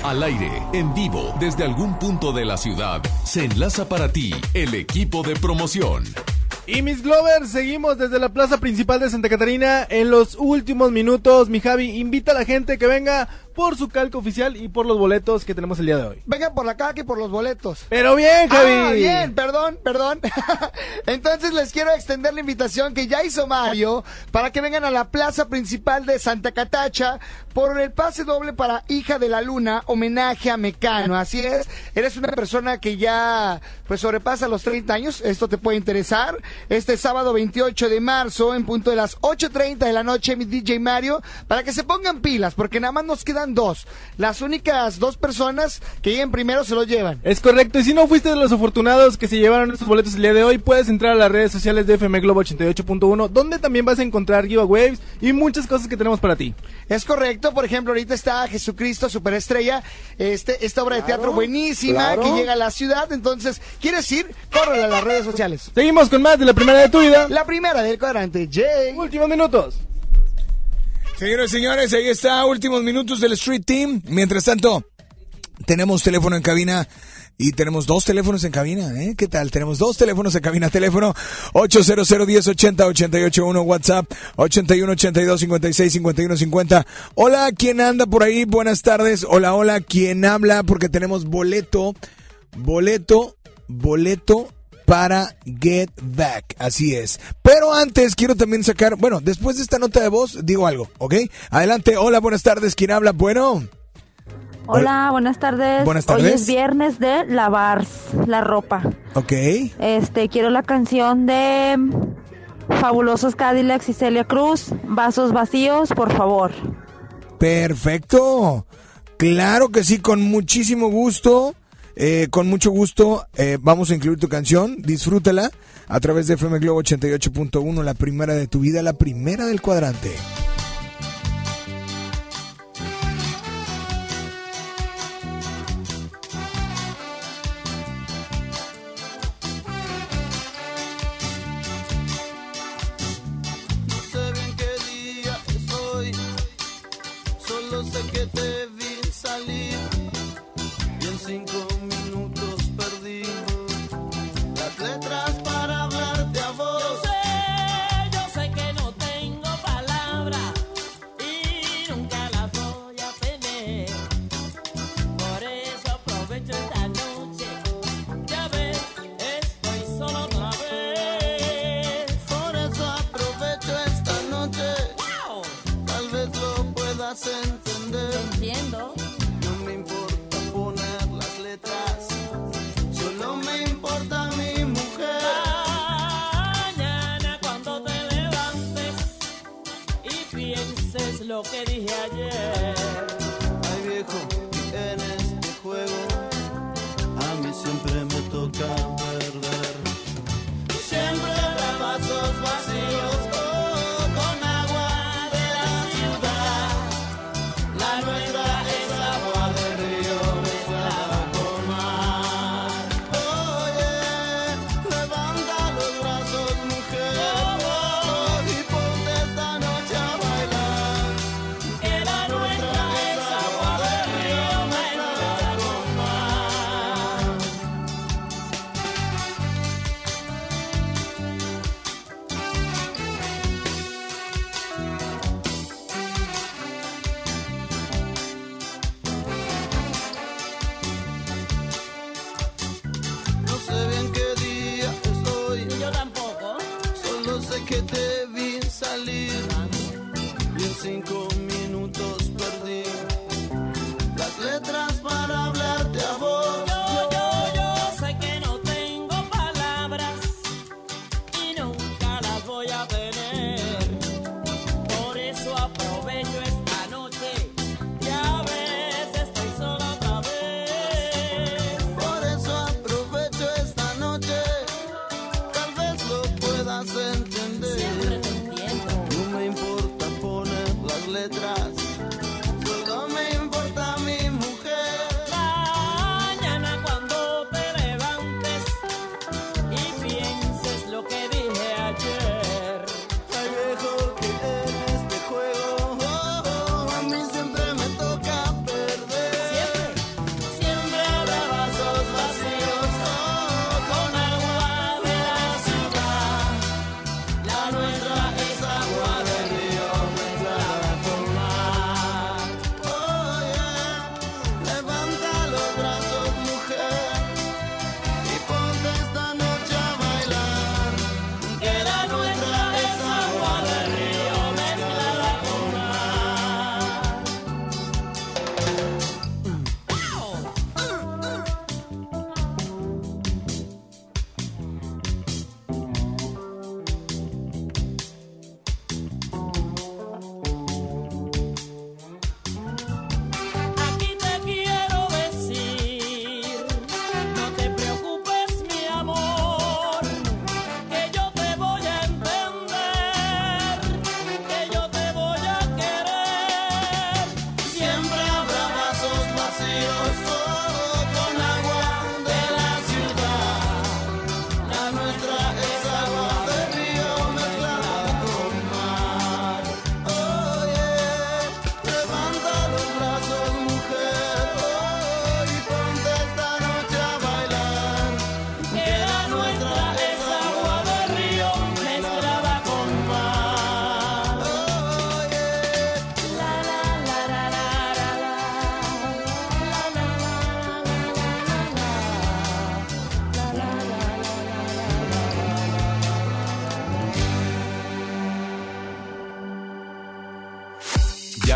Al aire, en vivo, desde algún punto de la ciudad, se enlaza para ti el equipo de promoción. Y mis Glovers, seguimos desde la plaza principal de Santa Catarina en los últimos minutos. Mi Javi, invita a la gente que venga por su calco oficial y por los boletos que tenemos el día de hoy. Vengan por la caca y por los boletos. Pero bien, Javi. Ah, bien, perdón, perdón. Entonces les quiero extender la invitación que ya hizo Mario para que vengan a la plaza principal de Santa Catacha por el pase doble para Hija de la Luna, homenaje a Mecano. Así es, eres una persona que ya pues sobrepasa los 30 años, esto te puede interesar. Este sábado 28 de marzo, en punto de las 8.30 de la noche, mi DJ Mario, para que se pongan pilas, porque nada más nos quedan dos. Las únicas dos personas que lleguen primero se lo llevan. Es correcto, y si no fuiste de los afortunados que se llevaron estos boletos el día de hoy, puedes entrar a las redes sociales de FM Globo 88.1, donde también vas a encontrar giveaways y muchas cosas que tenemos para ti. Es correcto, por ejemplo, ahorita está Jesucristo Superestrella, este, esta obra de teatro buenísima claro. que llega a la ciudad, entonces, ¿quieres ir? Córrele a las redes sociales. Seguimos con más de la primera de tu vida. La primera del cuadrante, Jay. Últimos minutos. Señores señores, ahí está, últimos minutos del Street Team. Mientras tanto, tenemos teléfono en cabina y tenemos dos teléfonos en cabina, ¿eh? ¿Qué tal? Tenemos dos teléfonos en cabina. Teléfono 800 1080 881 WhatsApp 81 82 56 51 50. Hola, ¿quién anda por ahí? Buenas tardes. Hola, hola, ¿quién habla? Porque tenemos boleto, boleto, boleto para Get Back, así es. Pero antes quiero también sacar, bueno, después de esta nota de voz, digo algo, ¿ok? Adelante, hola, buenas tardes, ¿quién habla? Bueno. Hola, buenas tardes. Buenas Hoy tardes. es viernes de lavar la ropa. Ok. Este, quiero la canción de Fabulosos Cadillacs y Celia Cruz, Vasos Vacíos, por favor. Perfecto. Claro que sí, con muchísimo gusto. Eh, con mucho gusto eh, vamos a incluir tu canción. Disfrútala a través de FM Globo 88.1, la primera de tu vida, la primera del cuadrante.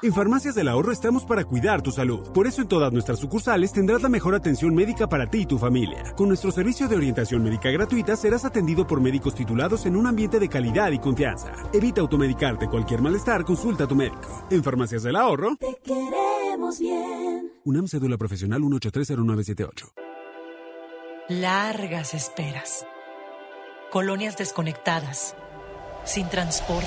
En Farmacias del Ahorro estamos para cuidar tu salud. Por eso en todas nuestras sucursales tendrás la mejor atención médica para ti y tu familia. Con nuestro servicio de orientación médica gratuita serás atendido por médicos titulados en un ambiente de calidad y confianza. Evita automedicarte cualquier malestar, consulta a tu médico. En Farmacias del Ahorro, Te queremos bien. UNAM Cédula Profesional 1830978. Largas esperas. Colonias desconectadas. Sin transporte.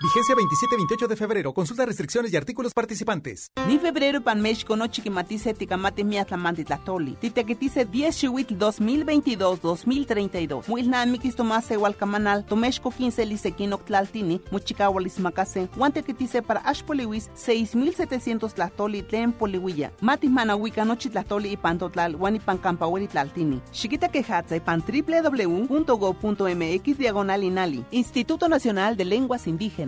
Vigencia 27-28 de febrero. Consulta restricciones y artículos participantes. Ni febrero pan México no chiquimatice ticamate miatlamante tlatoli. Titequetice 10 chihuitl 2022-2032. Muilnamikis tomase hualcamanal. Tomexco 15 lisequino tlaltini. Muchicahualis macase. Huantequetice para ashpoliwis 6700 tlatoli tlen polihuilla. Matis manahuica nochi tlatoli y pantotlal. Huanipan campahueli tlaltini. Chiquita quejatza y pan www.go.mx diagonal inali. Instituto Nacional de Lenguas Indígenas.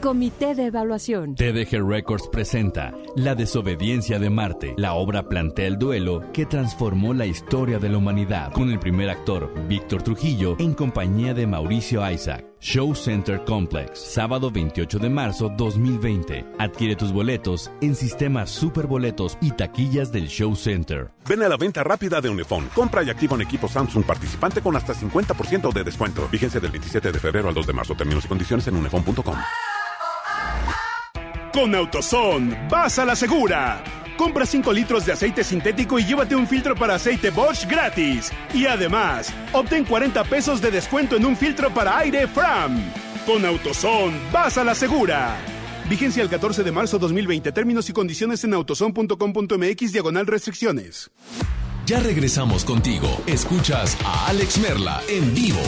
Comité de Evaluación. TDG Records presenta La desobediencia de Marte. La obra plantea el duelo que transformó la historia de la humanidad, con el primer actor, Víctor Trujillo, en compañía de Mauricio Isaac. Show Center Complex, sábado 28 de marzo 2020. Adquiere tus boletos en sistemas superboletos y taquillas del Show Center. Ven a la venta rápida de Unifón. Compra y activa un equipo Samsung participante con hasta 50% de descuento. Vigencia del 27 de febrero al 2 de marzo. Términos y condiciones en unifón.com. Con AutoZone, vas a la segura. Compra 5 litros de aceite sintético y llévate un filtro para aceite Bosch gratis. Y además, obtén 40 pesos de descuento en un filtro para aire Fram. Con AutoZone, vas a la segura. Vigencia el 14 de marzo 2020. Términos y condiciones en autozone.com.mx diagonal restricciones. Ya regresamos contigo. Escuchas a Alex Merla en vivo.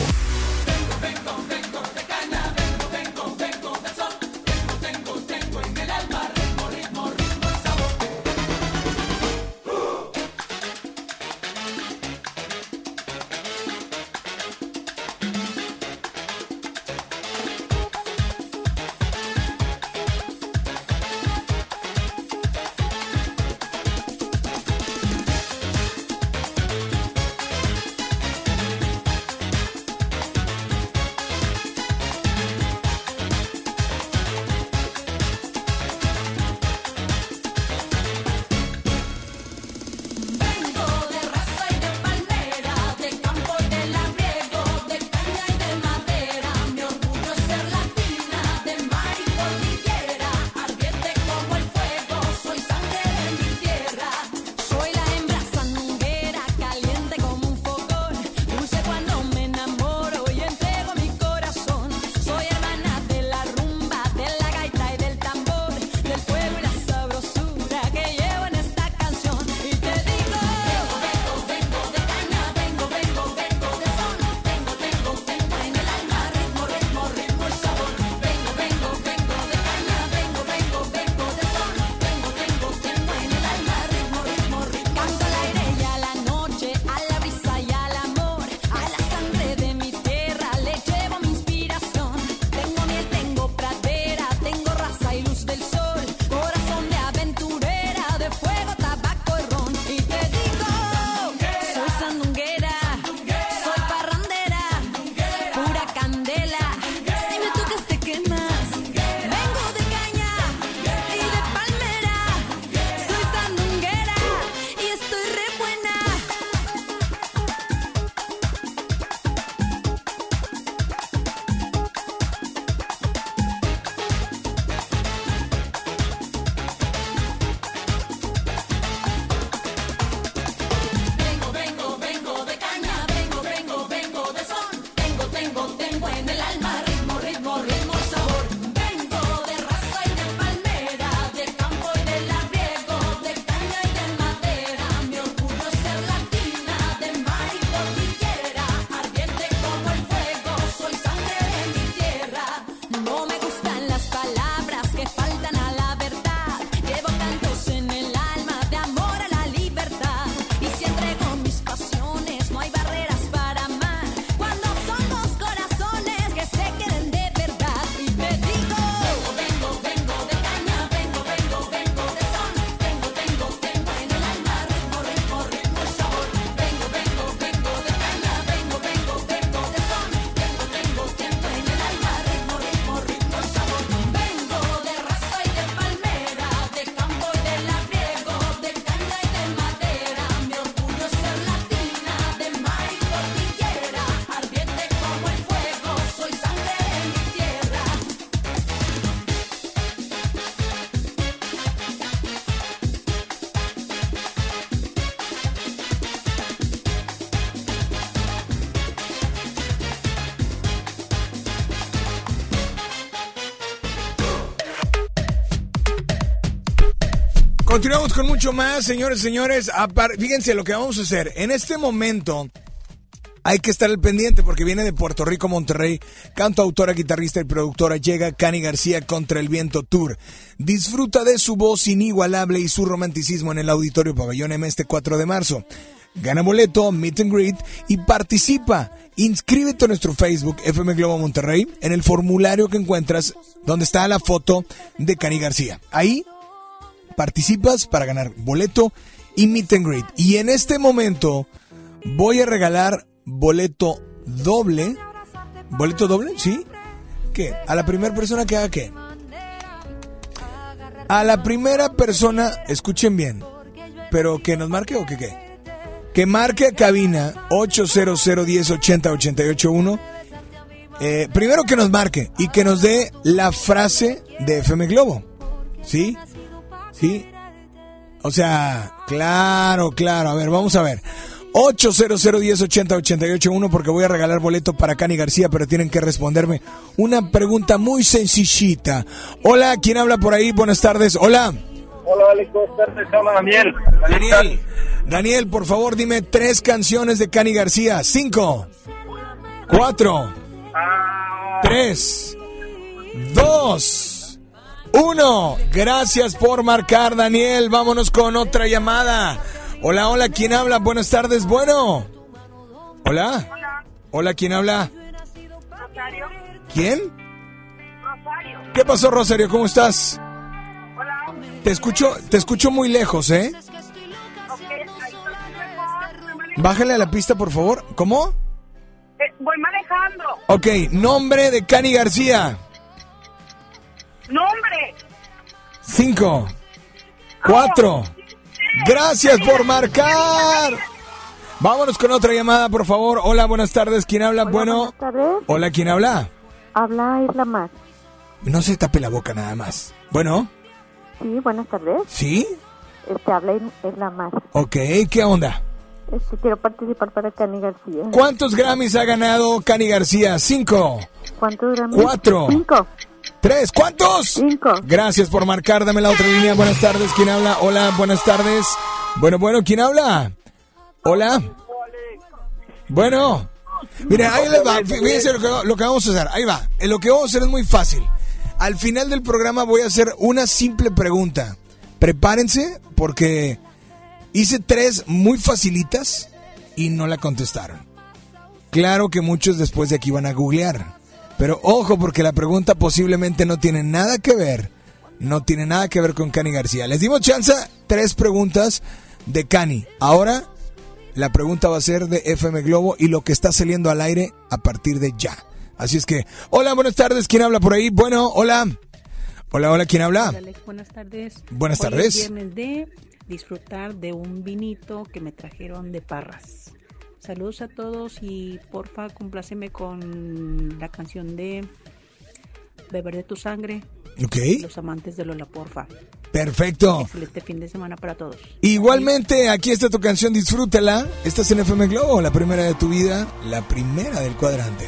Continuamos con mucho más, señores, señores. Fíjense lo que vamos a hacer. En este momento hay que estar al pendiente porque viene de Puerto Rico, Monterrey. Canto, autora, guitarrista y productora. Llega Cani García contra el viento tour. Disfruta de su voz inigualable y su romanticismo en el Auditorio Pabellón M este 4 de marzo. Gana boleto, meet and greet y participa. Inscríbete a nuestro Facebook FM Globo Monterrey en el formulario que encuentras donde está la foto de Cani García. Ahí participas para ganar boleto y meet and greet. Y en este momento voy a regalar boleto doble. ¿Boleto doble? ¿Sí? ¿Qué? ¿A la primera persona que haga qué? A la primera persona, escuchen bien, pero que nos marque o que qué. Que marque cabina 800 10 80 881. Eh, primero que nos marque y que nos dé la frase de FM Globo. ¿Sí? ¿Sí? O sea, claro, claro. A ver, vamos a ver. 800 10 80 881 porque voy a regalar boleto para Cani García, pero tienen que responderme una pregunta muy sencillita. Hola, ¿quién habla por ahí? Buenas tardes. Hola. Hola, Alex, ¿cómo estás? Daniel. Daniel. Daniel, por favor, dime tres canciones de Cani García. Cinco. Cuatro. Tres. Dos. Uno. Gracias por marcar, Daniel. Vámonos con otra llamada. Hola, hola, ¿quién habla? Buenas tardes. Bueno. Hola. Hola, ¿quién habla? Rosario. ¿Quién? Rosario. ¿Qué pasó, Rosario? ¿Cómo estás? Te escucho, te escucho muy lejos, ¿eh? Bájale a la pista, por favor. ¿Cómo? Eh, voy manejando. Ok, nombre de Cani García. Nombre. Cinco. Cuatro. Gracias por marcar. Vámonos con otra llamada, por favor. Hola, buenas tardes. ¿Quién habla? bueno. Hola, ¿quién habla? Habla Isla Mar. No se tape la boca nada más. Bueno, Sí, buenas tardes. ¿sí? Este, habla Isla Mar. Ok, ¿qué onda? Este, quiero participar para Cani García. ¿Cuántos Grammys ha ganado Cani García? Cinco. ¿Cuántos Grammys? Cuatro. Cinco. Tres. ¿Cuántos? Cinco. Gracias por marcar. Dame la otra línea. Buenas tardes. ¿Quién habla? Hola, buenas tardes. Bueno, bueno, ¿quién habla? Hola. Bueno. Mira, ahí les va. Fíjense lo que, lo que vamos a hacer. Ahí va. Eh, Lo que vamos a hacer es muy fácil. Al final del programa voy a hacer una simple pregunta. Prepárense porque hice tres muy facilitas y no la contestaron. Claro que muchos después de aquí van a googlear. Pero ojo porque la pregunta posiblemente no tiene nada que ver. No tiene nada que ver con Cani García. Les dimos chance tres preguntas de Cani. Ahora la pregunta va a ser de FM Globo y lo que está saliendo al aire a partir de ya. Así es que, hola, buenas tardes. ¿Quién habla por ahí? Bueno, hola. Hola, hola, ¿quién habla? Hola, Alex, buenas tardes. Buenas Hoy tardes. Es viernes de disfrutar de un vinito que me trajeron de Parras. Saludos a todos y porfa, compláceme con la canción de Beber de tu sangre. Ok. Los amantes de Lola, porfa. Perfecto. Excelente fin de semana para todos. Igualmente, aquí está tu canción, disfrútala. Estás en FM Globo, la primera de tu vida, la primera del cuadrante.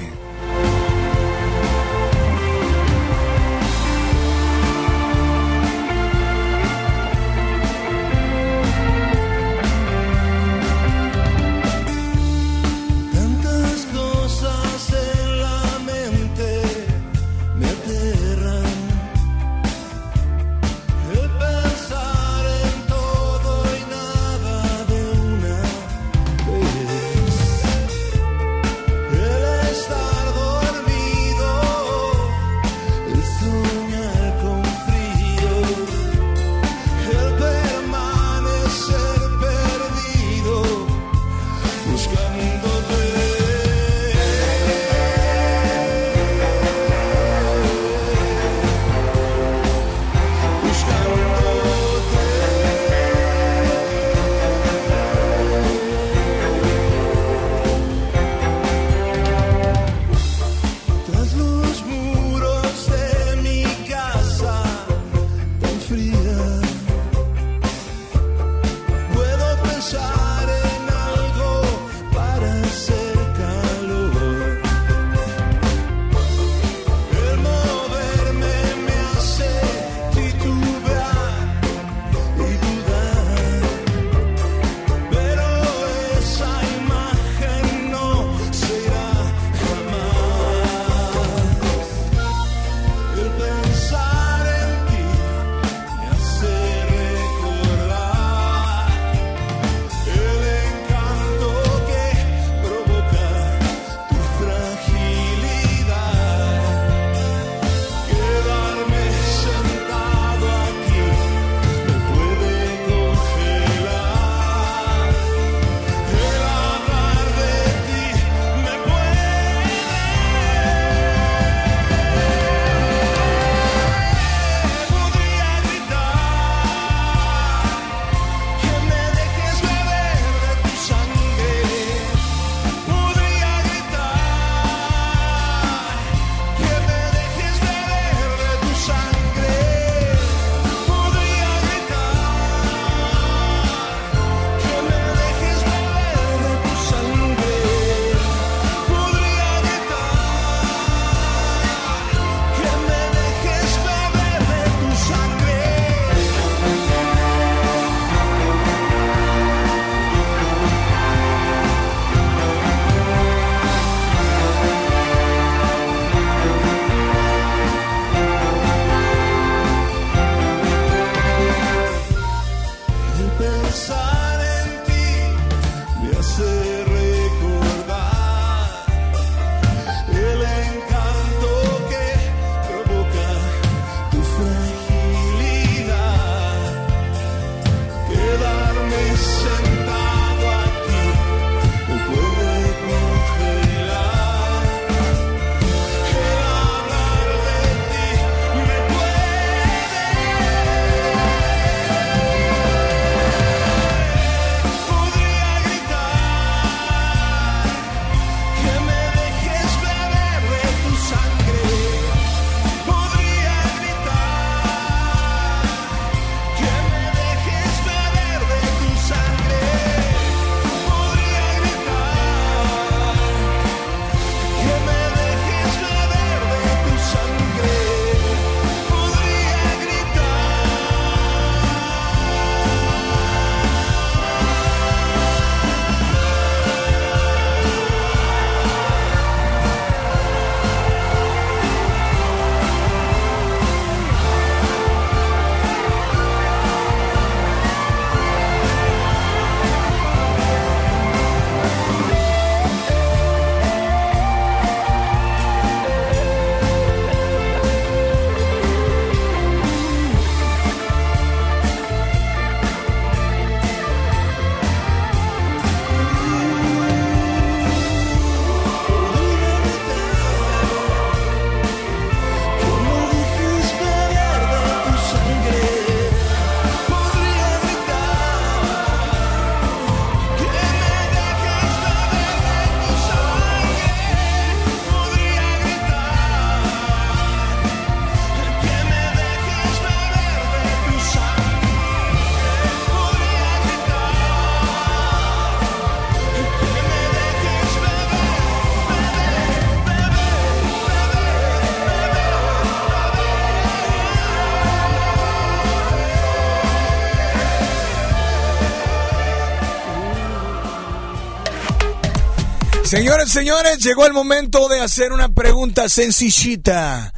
Señores, señores, llegó el momento de hacer una pregunta sencillita.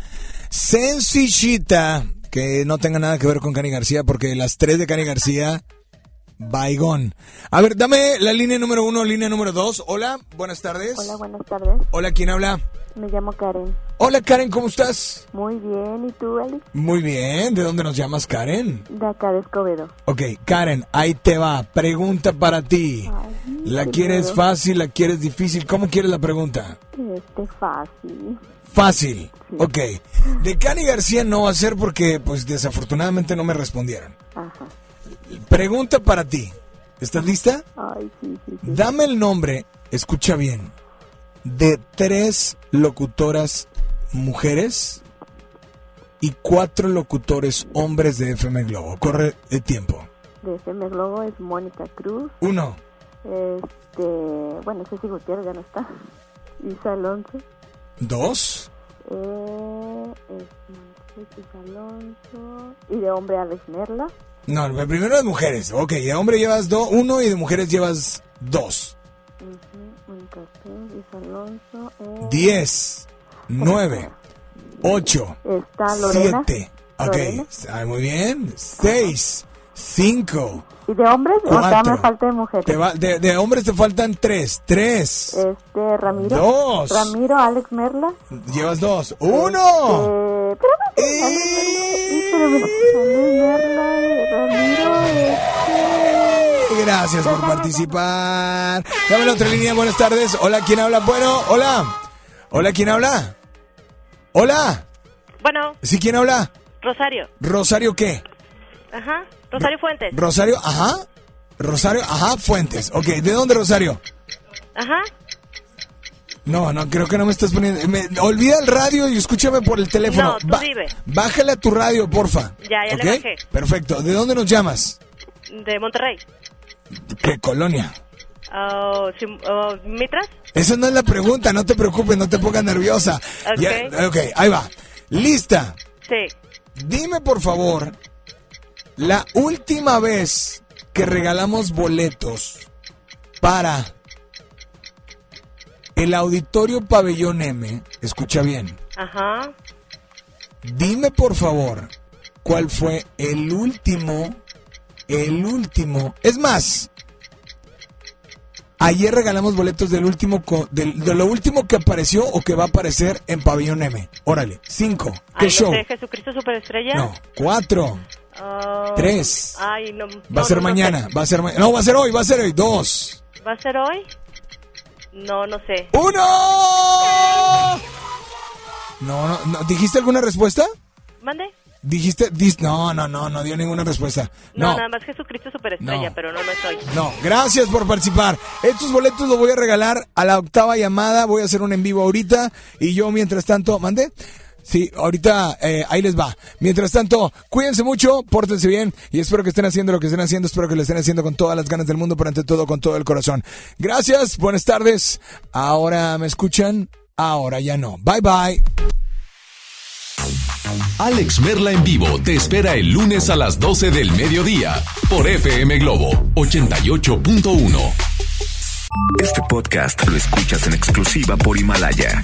Sencillita. Que no tenga nada que ver con Cani García, porque las tres de Cani García, baigón. A ver, dame la línea número uno, línea número dos. Hola, buenas tardes. Hola, buenas tardes. Hola, ¿quién habla? Me llamo Karen. Hola, Karen, ¿cómo estás? Muy bien, ¿y tú, Alex? Muy bien, ¿de dónde nos llamas, Karen? De acá de Escobedo. Ok, Karen, ahí te va. Pregunta para ti. ¿La quieres miedo. fácil, la quieres difícil? ¿Cómo quieres la pregunta? Este fácil. Fácil. Ok. De Cani García no va a ser porque, pues, desafortunadamente no me respondieron. Ajá. Pregunta para ti. ¿Estás lista? Ay, sí, sí, sí. Dame el nombre, escucha bien, de tres locutoras mujeres y cuatro locutores hombres de FM Globo. Corre el tiempo. De FM Globo es Mónica Cruz. Uno, Este, bueno, Ceci Gutiérrez ya no está. Isa Alonso. dos, Eh, es Isa Alonso. Y de hombre Alex Merla. No, primero de mujeres. Ok, de hombre llevas do- uno y de mujeres llevas dos. Eh, Diez, nueve, ocho, siete. Ok, Lorena. muy bien. Seis, cinco, ¿Y de hombres? O sea, me falta de mujeres. Te va- de, de hombres te faltan tres. Tres. Este, Ramiro. Dos. Ramiro, Alex Merla. Llevas dos. ¡Uno! Eh, espérame, Merla, Ramiro. Este. Gracias por participar. Dame la otra línea. Buenas tardes. Hola, ¿quién habla? Bueno, hola. Hola, ¿quién habla? Hola. Bueno, ¿Sí, quién habla? Rosario. ¿Rosario qué? Ajá. Rosario Fuentes. Rosario, ajá. Rosario, ajá, Fuentes. Ok, ¿de dónde Rosario? Ajá. No, no, creo que no me estás poniendo. me- olvida el radio y escúchame por el teléfono. No, tú Ba- dime. Bájale a tu radio, porfa. Ya, ya ¿Ok? le bajé. Perfecto. ¿De dónde nos llamas? De Monterrey. ¿Qué colonia? Oh, ¿Mitras? Esa no es la pregunta, no te preocupes, no te pongas nerviosa. Ok. Ya- ok, ahí va. Lista. Sí. Dime por favor, la última vez que regalamos boletos para el auditorio Pabellón M, escucha bien, Ajá. dime por favor cuál fue el último, el último, es más, ayer regalamos boletos del último, del- de lo último que apareció o que va a aparecer en Pabellón M. Órale, cinco, ¿qué Ay, show? no sé, Jesucristo Superestrella. No, cuatro. Oh, Tres. Ay, no. Va no, a ser no, no mañana, sé. va a ser. No, va a ser hoy, va a ser hoy. Dos. ¿Va a ser hoy? No, no sé. ¡Uno! No, no, no. ¿Dijiste alguna respuesta? ¿Mande? Dijiste, dis- no, no, no, no dio ninguna respuesta. No, No, nada más Jesucristo Superestrella, No. pero no, no estoy. no, gracias por participar. Estos boletos los voy a regalar a la octava llamada. Voy a hacer un en vivo ahorita. Y yo, mientras tanto, ¿mandé? Sí, ahorita eh, ahí les va. Mientras tanto, cuídense mucho, pórtense bien y espero que estén haciendo lo que estén haciendo. Espero que lo estén haciendo con todas las ganas del mundo, pero ante todo con todo el corazón. Gracias, buenas tardes. Ahora me escuchan, ahora ya no. Bye bye. Alex Merla en vivo te espera el lunes a las 12 del mediodía por FM Globo 88.1. Este podcast lo escuchas en exclusiva por Himalaya.